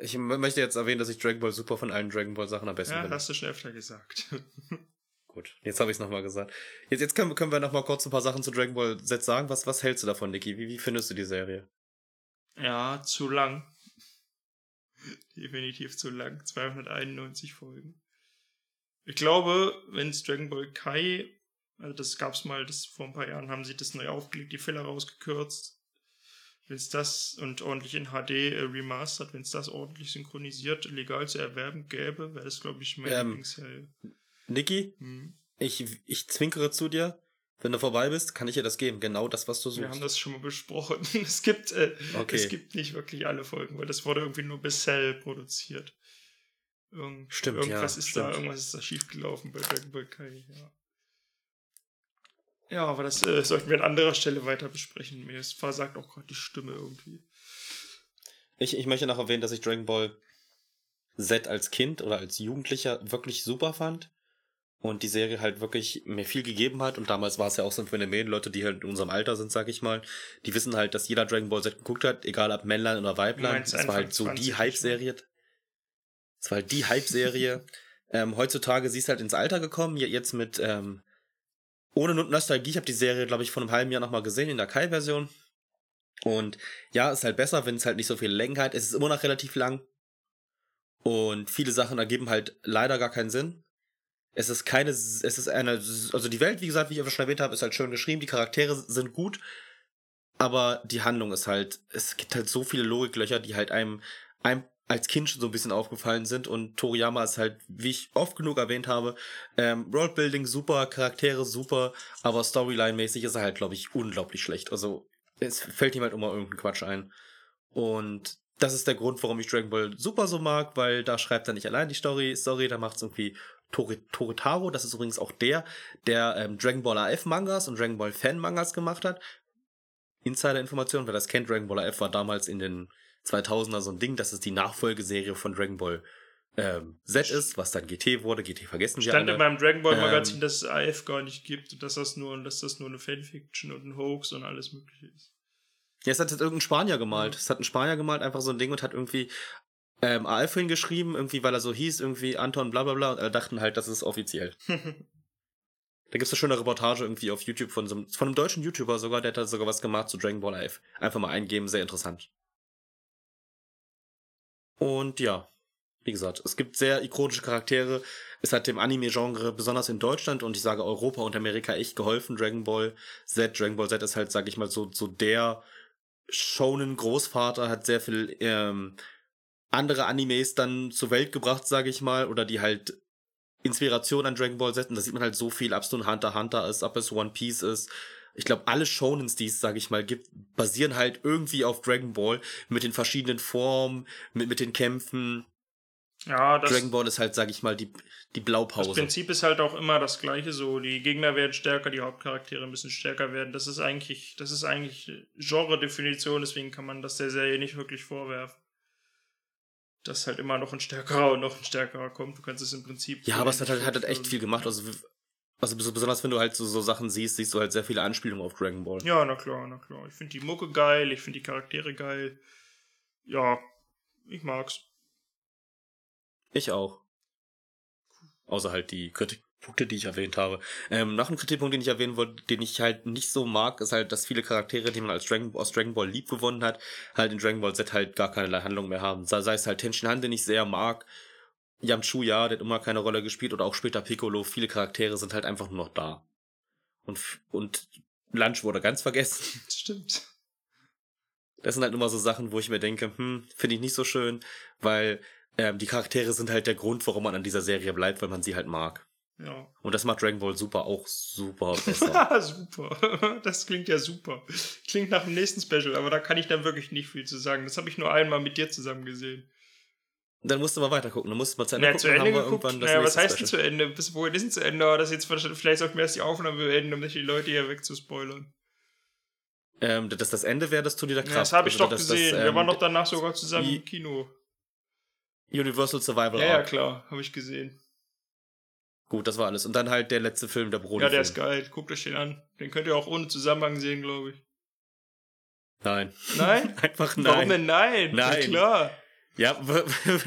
Ich möchte jetzt erwähnen, dass ich Dragon Ball Super von allen Dragon Ball Sachen am besten Ja, finde. hast du schon öfter gesagt. Gut, jetzt habe ich es nochmal gesagt. Jetzt, jetzt können, können wir nochmal kurz ein paar Sachen zu Dragon Ball Z sagen. Was, was hältst du davon, Niki? Wie, wie findest du die Serie? ja, zu lang. Definitiv zu lang. 291 Folgen. Ich glaube, wenn es Dragon Ball Kai, also das gab's mal, das vor ein paar Jahren haben sie das neu aufgelegt, die Filler rausgekürzt. Wenn es das und ordentlich in HD äh, remastert, wenn es das ordentlich synchronisiert, legal zu erwerben gäbe, wäre das, glaube ich, mein Ähm. Niki, Hm. ich, ich zwinkere zu dir. Wenn du vorbei bist, kann ich dir das geben. Genau das, was du Wir haben suchst. das schon mal besprochen. Es gibt, äh, Okay. es gibt nicht wirklich alle Folgen, weil das wurde irgendwie nur bis Cell produziert. Irgend, Stimmt, irgendwas ja, ist stimmt. da, irgendwas ist da schiefgelaufen bei Dragon Ball Kai, ja. Ja, aber das äh, sollten wir an anderer Stelle weiter besprechen. Mir ist versagt auch gerade die Stimme irgendwie. Ich, ich möchte noch erwähnen, dass ich Dragon Ball Z als Kind oder als Jugendlicher wirklich super fand. Und die Serie halt wirklich mir viel gegeben hat. Und damals war es ja auch so ein Phänomen, Leute, die halt in unserem Alter sind, sag ich mal, die wissen halt, dass jeder Dragon Ball Z geguckt hat, egal ob Männlein oder Weiblein. Das war halt so 20 die Hype-Serie. Das war halt die Hype-Serie. ähm, heutzutage, sie ist halt ins Alter gekommen, je- jetzt mit, ähm, ohne Nostalgie, ich habe die Serie, glaube ich, vor einem halben Jahr nochmal gesehen in der Kai-Version. Und ja, ist halt besser, wenn es halt nicht so viel Längen hat. Es ist immer noch relativ lang. Und viele Sachen ergeben halt leider gar keinen Sinn. Es ist keine, es ist eine, also die Welt, wie gesagt, wie ich schon erwähnt habe, ist halt schön geschrieben, die Charaktere sind gut, aber die Handlung ist halt, es gibt halt so viele Logiklöcher, die halt einem, einem als Kind schon so ein bisschen aufgefallen sind und Toriyama ist halt, wie ich oft genug erwähnt habe, ähm, Worldbuilding super, Charaktere super, aber Storyline-mäßig ist er halt, glaube ich, unglaublich schlecht. Also es fällt ihm halt immer irgendein Quatsch ein. Und das ist der Grund, warum ich Dragon Ball Super so mag, weil da schreibt er nicht allein die Story, Story, da macht es irgendwie Tori, Toritaro, das ist übrigens auch der, der ähm, Dragon Ball AF Mangas und Dragon Ball Fan Mangas gemacht hat. Insider-Information, wer das kennt, Dragon Ball AF war damals in den 2000er so ein Ding, dass es die Nachfolgeserie von Dragon Ball ähm, Z ist, was dann GT wurde. GT vergessen wir Stand alle. in meinem Dragon Ball Magazin, Ähm, dass es AF gar nicht gibt und dass das nur, dass das nur eine Fanfiction und ein Hoax und alles mögliche ist. Ja, es hat jetzt irgendein Spanier gemalt. Ja. Es hat ein Spanier gemalt, einfach so ein Ding und hat irgendwie ähm, AF hingeschrieben, irgendwie, weil er so hieß, irgendwie Anton bla bla bla und alle dachten halt, das ist offiziell. Da gibt's eine schöne Reportage irgendwie auf YouTube von so einem, von einem deutschen YouTuber sogar, der hat da sogar was gemacht zu Dragon Ball AF. Einfach mal eingeben, sehr interessant. Und ja, wie gesagt, es gibt sehr ikonische Charaktere. Es hat dem Anime-Genre, besonders in Deutschland und ich sage Europa und Amerika, echt geholfen. Dragon Ball Z, Dragon Ball Z ist halt, sag ich mal, so, so der Shonen Großvater, hat sehr viel ähm, andere Animes dann zur Welt gebracht, sage ich mal, oder die halt Inspiration an Dragon Ball. Und da sieht man halt so viel, ob es nun Hunter Hunter ist, ob es One Piece ist. Ich glaube, alle Shonens, die es, sage ich mal, gibt, basieren halt irgendwie auf Dragon Ball mit den verschiedenen Formen, mit, mit den Kämpfen. ja, das, Dragon Ball ist halt, sage ich mal, die, die das Blaupause. Prinzip ist halt auch immer das gleiche so. Die Gegner werden stärker, die Hauptcharaktere müssen stärker werden. Das ist eigentlich, das ist eigentlich Genre-Definition, deswegen kann man das der Serie nicht wirklich vorwerfen. Dass halt immer noch ein stärkerer und noch ein stärkerer kommt. Du kannst es im Prinzip. Ja, aber es hat halt, hat halt echt viel gemacht. Also, also bes- besonders wenn du halt so, so Sachen siehst, siehst du halt sehr viele Anspielungen auf Dragon Ball. Ja, na klar, na klar. Ich finde die Mucke geil, ich finde die Charaktere geil. Ja, ich mag's. Ich auch. Außer halt die Kritikpunkte, die ich erwähnt habe. Ähm, noch ein Kritikpunkt, den ich erwähnen wollte, den ich halt nicht so mag, ist halt, dass viele Charaktere, die man als Dragon, aus Dragon Ball lieb gewonnen hat, halt in Dragon Ball Z halt gar keine Handlung mehr haben. Sei, sei es halt Tenshin Han, den ich sehr mag, Yamchu, ja, der hat immer keine Rolle gespielt, oder auch später Piccolo, viele Charaktere sind halt einfach nur noch da. Und, und Lunch wurde ganz vergessen. Stimmt. Das sind halt immer so Sachen, wo ich mir denke, hm, finde ich nicht so schön, weil ähm, die Charaktere sind halt der Grund, warum man an dieser Serie bleibt, weil man sie halt mag. Ja. Und das macht Dragon Ball Super auch super besser. super. Das klingt ja super. Klingt nach dem nächsten Special, aber da kann ich dann wirklich nicht viel zu sagen. Das habe ich nur einmal mit dir zusammen gesehen. dann musst du mal weiter gucken. Dann musst du mal zu Ende Na, gucken. zu Ende geguckt. Naja, was heißt denn zu Ende? Bis wohin ist denn zu Ende? Aber das jetzt vielleicht sollten wir erst die Aufnahme beenden, um nicht die Leute hier wegzuspoilern. Ähm, das, das Ende wäre das Turnier der Kraft. Ja, das habe ich Also doch das- das, gesehen. ähm, wir waren doch danach sogar zusammen im Kino. Universal Survival Ja, ja, klar. Habe ich gesehen. Gut, das war alles. Und dann halt der letzte Film, der Brody. Ja, der ist geil. Guckt euch den an. Den könnt ihr auch ohne Zusammenhang sehen, glaube ich. Nein. Nein? Einfach nein. Warum denn nein? Nein. Ja, klar. Ja,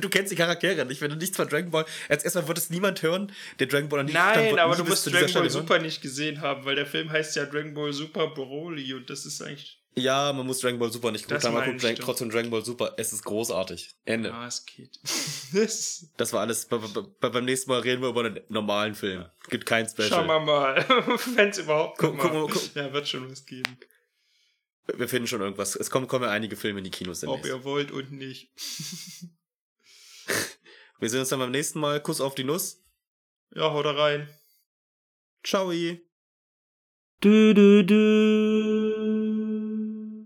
du kennst die Charaktere nicht. Wenn du nichts von Dragon Ball. Erst erstmal wird es niemand hören, der Dragon Ball nicht Nein, aber du musst Dragon Ball Stelle hören. Super nicht gesehen haben, weil der Film heißt ja Dragon Ball Super Broly und das ist eigentlich. Ja, man muss Dragon Ball Super nicht Das gucken, aber man guckt Dra- trotzdem Dragon Ball Super. Es ist großartig. Ende. Ah, es geht. das, Das war alles. Be be be beim nächsten Mal reden wir über einen normalen Film. Gibt kein Special. schauen wir mal. Wenn es überhaupt Guck- noch guck mal- guck- Ja, wird schon was geben. Wir finden schon irgendwas. Es kommen, kommen ja einige Filme in die Kinos Ob ihr wollt und nicht. Wir sehen uns dann beim nächsten Mal. Kuss auf die Nuss. Ja, haut da rein. Ciao. Du, du, du.